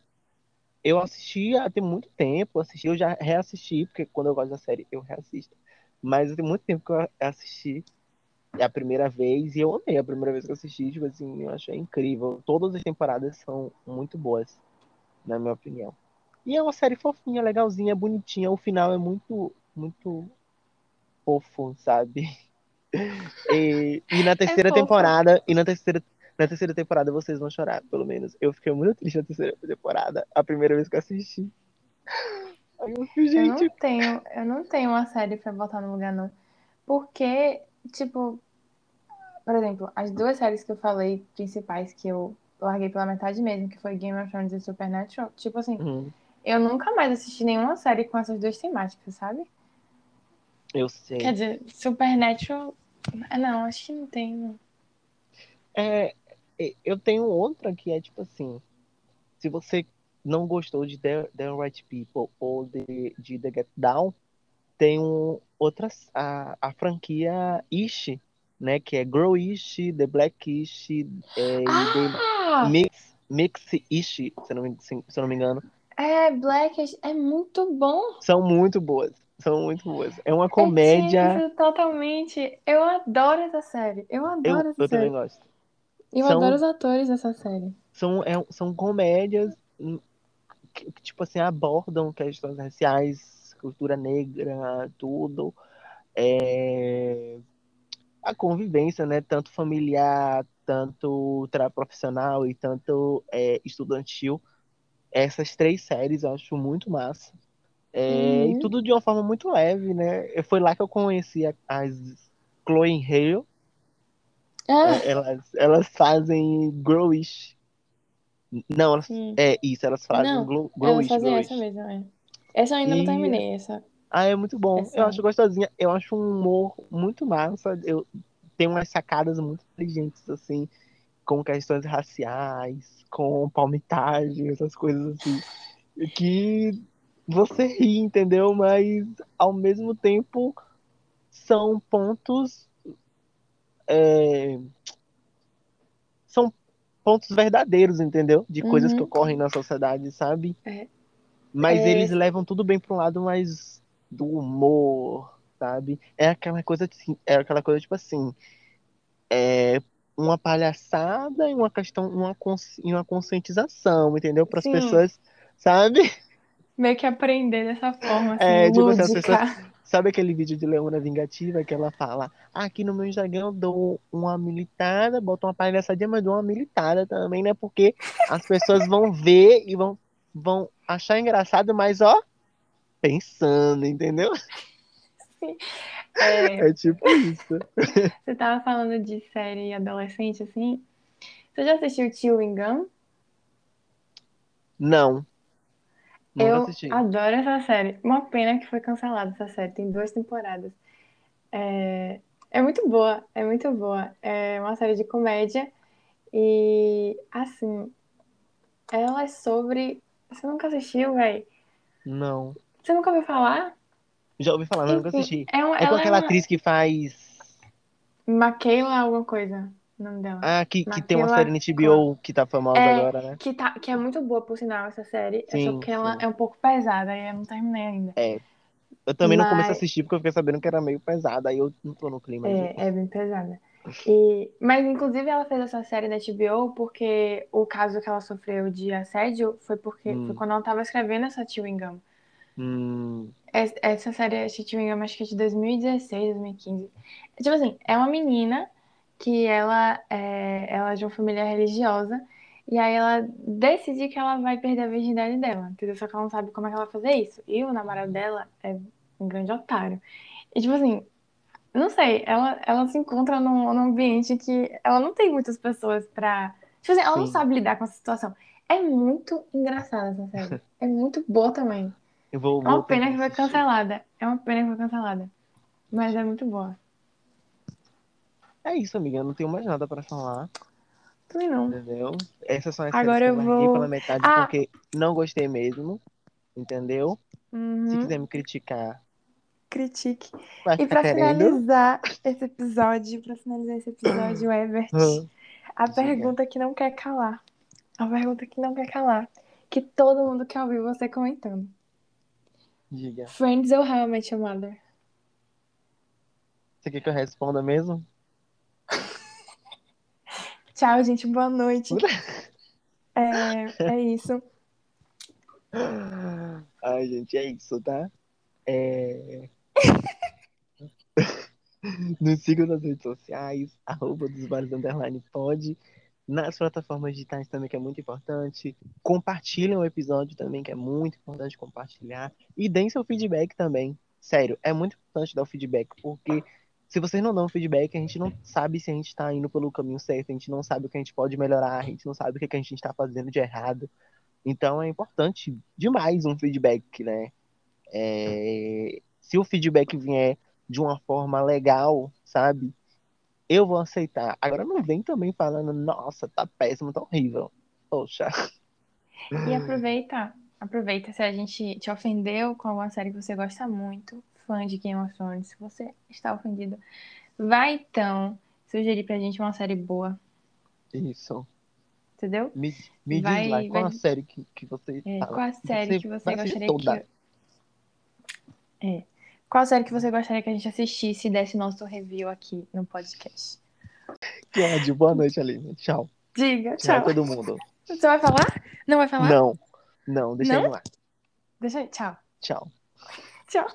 Eu assisti há tem muito tempo, assisti, eu já reassisti, porque quando eu gosto da série, eu reassisto. Mas tem muito tempo que eu assisti a primeira vez e eu amei a primeira vez que eu assisti, tipo assim, eu achei incrível. Todas as temporadas são muito boas, na minha opinião. E é uma série fofinha, legalzinha, bonitinha. O final é muito, muito fofo, sabe? E, e na É terceira fofo. temporada, e na terceira, na terceira temporada vocês vão chorar, pelo menos. Eu fiquei muito triste na terceira temporada, a primeira vez que eu assisti. Eu, Eu não gente, tenho, eu não tenho uma série pra botar no lugar, não. Porque, tipo, por exemplo, as duas séries que eu falei principais que eu larguei pela metade mesmo, que foi Game of Thrones e Supernatural, tipo assim, hum, eu nunca mais assisti nenhuma série com essas duas temáticas, sabe? Eu sei. Quer dizer, Supernatural. ah, Não, acho que não tem. não. É, eu tenho outra que é tipo assim, se você não gostou de The, The Right People ou de, de The Get Down, tem um, outras, a, a franquia Ish, né, que é Grow Ish, The Black Ish é, e The Ah! Mix, Mix Ish, se eu não, me- se, se eu não me engano. É, Black é muito bom. São muito boas, são muito boas. É uma Eu tinha comédia, totalmente. Eu adoro essa série. Eu adoro eu, essa eu também série. gosto. Eu São- adoro os atores dessa série. São, é- são comédias hum, que, tipo assim, abordam questões raciais, cultura negra, tudo. É, a convivência, né? Tanto familiar, tanto profissional e tanto é, estudantil. Essas três séries eu acho muito massa. É, E Uhum. tudo de uma forma muito leve, né? Foi lá que eu conheci a- as Chloe Hale. Ah, É, Elas, elas fazem Growish. Não, elas, Sim. é isso, elas fazem Não, Grow- elas Growish, fazem Growish. essa mesmo, é. Essa eu ainda não E- terminei, essa. Ah, é muito bom. Essa- Eu acho gostosinha. Eu acho um humor muito massa. Eu tenho umas sacadas muito inteligentes, assim, com questões raciais, com palmitagem, essas coisas assim. Que você ri, entendeu? Mas ao mesmo tempo são pontos. é, São pontos verdadeiros, entendeu? De coisas que Uhum. ocorrem na sociedade, sabe? É. Mas É. eles levam tudo bem para um lado mais do humor, sabe? É aquela coisa assim, é aquela coisa tipo assim, é uma palhaçada e uma questão, uma, cons- uma conscientização, entendeu? Para as pessoas, sabe? Meio que aprender dessa forma, assim, É, tipo assim, as lúdica. Sabe aquele vídeo de Leona Vingativa que ela fala: "Ah, aqui no meu Instagram eu dou uma militada, boto uma palhaçadinha, mas dou uma militada também, né? Porque as pessoas vão ver e vão, vão achar engraçado, mas ó, pensando, entendeu? É, É tipo isso. você tava falando de série adolescente, assim. Você já assistiu Chewing Gum? Não. Nunca Eu assisti. adoro essa série. Uma pena que foi cancelada essa série. Tem duas temporadas. É, é muito boa, é muito boa. É uma série de comédia e, assim, ela é sobre. Você nunca assistiu, velho? Não. Você nunca ouviu falar? Já ouvi falar, mas nunca Enfim, assisti. é, uma, É com ela aquela é uma atriz que faz. Maquila alguma coisa, o nome dela. Ah, que, que tem uma série na HBO que tá famosa É, agora, né? que, tá, que é muito boa, por sinal, essa série. É só Sim, que ela sim. é um pouco pesada e eu não terminei ainda. Eu também não comecei a Mas- assistir porque eu fiquei sabendo que era meio pesada. Aí eu não tô no clima de. É, é bem pesada. E, mas, inclusive, ela fez essa série da HBO porque o caso que ela sofreu de assédio foi porque Hum. foi quando ela tava escrevendo essa Chewing Gum. Hum, Es- Essa série, essa Chewing Gum, acho que é de 2016, 2015. É, Tipo assim, é uma menina que ela é, ela é de uma família religiosa e aí ela decide que ela vai perder a virgindade dela, entendeu? Só que ela não sabe como é que ela vai fazer isso. E o namorado dela é um grande otário. E tipo assim, não sei, ela, ela se encontra num, num ambiente que ela não tem muitas pessoas pra. Tipo assim, ela não Sim. sabe lidar com essa situação. É muito engraçada essa série. É muito boa também. eu vou, É uma vou pena que foi cancelada. É uma pena que foi cancelada. Mas é muito boa. É isso, amiga. Eu não tenho mais nada pra falar, Também não. entendeu? Essas são as Agora séries que eu eu vou- pela metade Ah! porque não gostei mesmo, entendeu? Se Uhum. quiser me criticar, Critique. vai E pra querendo. finalizar esse episódio, pra finalizar esse episódio, Ebert, Hum, a diga. pergunta que não quer calar. A pergunta que não quer calar. Que todo mundo quer ouvir você comentando. Diga. Friends ou How I Met Your Mother? Você quer que eu responda mesmo? Tchau, gente. Boa noite. É, é isso. Ai, gente, é isso, tá? É... Nos sigam nas redes sociais, arroba dos bares underline pod. nas plataformas digitais também, que é muito importante. Compartilhem o episódio também, que é muito importante compartilhar. E deem seu feedback também. Sério, é muito importante dar o feedback, porque se vocês não dão feedback, a gente não sabe se a gente está indo pelo caminho certo, a gente não sabe o que a gente pode melhorar, a gente não sabe o que a gente está fazendo de errado. Então é importante demais um feedback, né? É... Se o feedback vier de uma forma legal, sabe? Eu vou aceitar. Agora não vem também falando, nossa, tá péssimo, tá horrível. Poxa. E aproveita, aproveita se a gente te ofendeu com alguma série que você gosta muito, fã de Game of Thrones, se você está ofendido, vai então sugerir pra gente uma série boa. Isso. Entendeu? Me, me Vai- diz lá, qual vai- a série que, que você É, fala? qual a série que você vai assistir gostaria toda. que. É. Qual série que você gostaria que a gente assistisse e desse nosso review aqui no podcast? Que ódio. Boa noite, Aline. Tchau. Diga, Tchau, tchau. todo mundo. Você vai falar? Não vai falar? Não. Não, deixa Não? ele lá. Deixa aí. Tchau. Tchau. Tchau.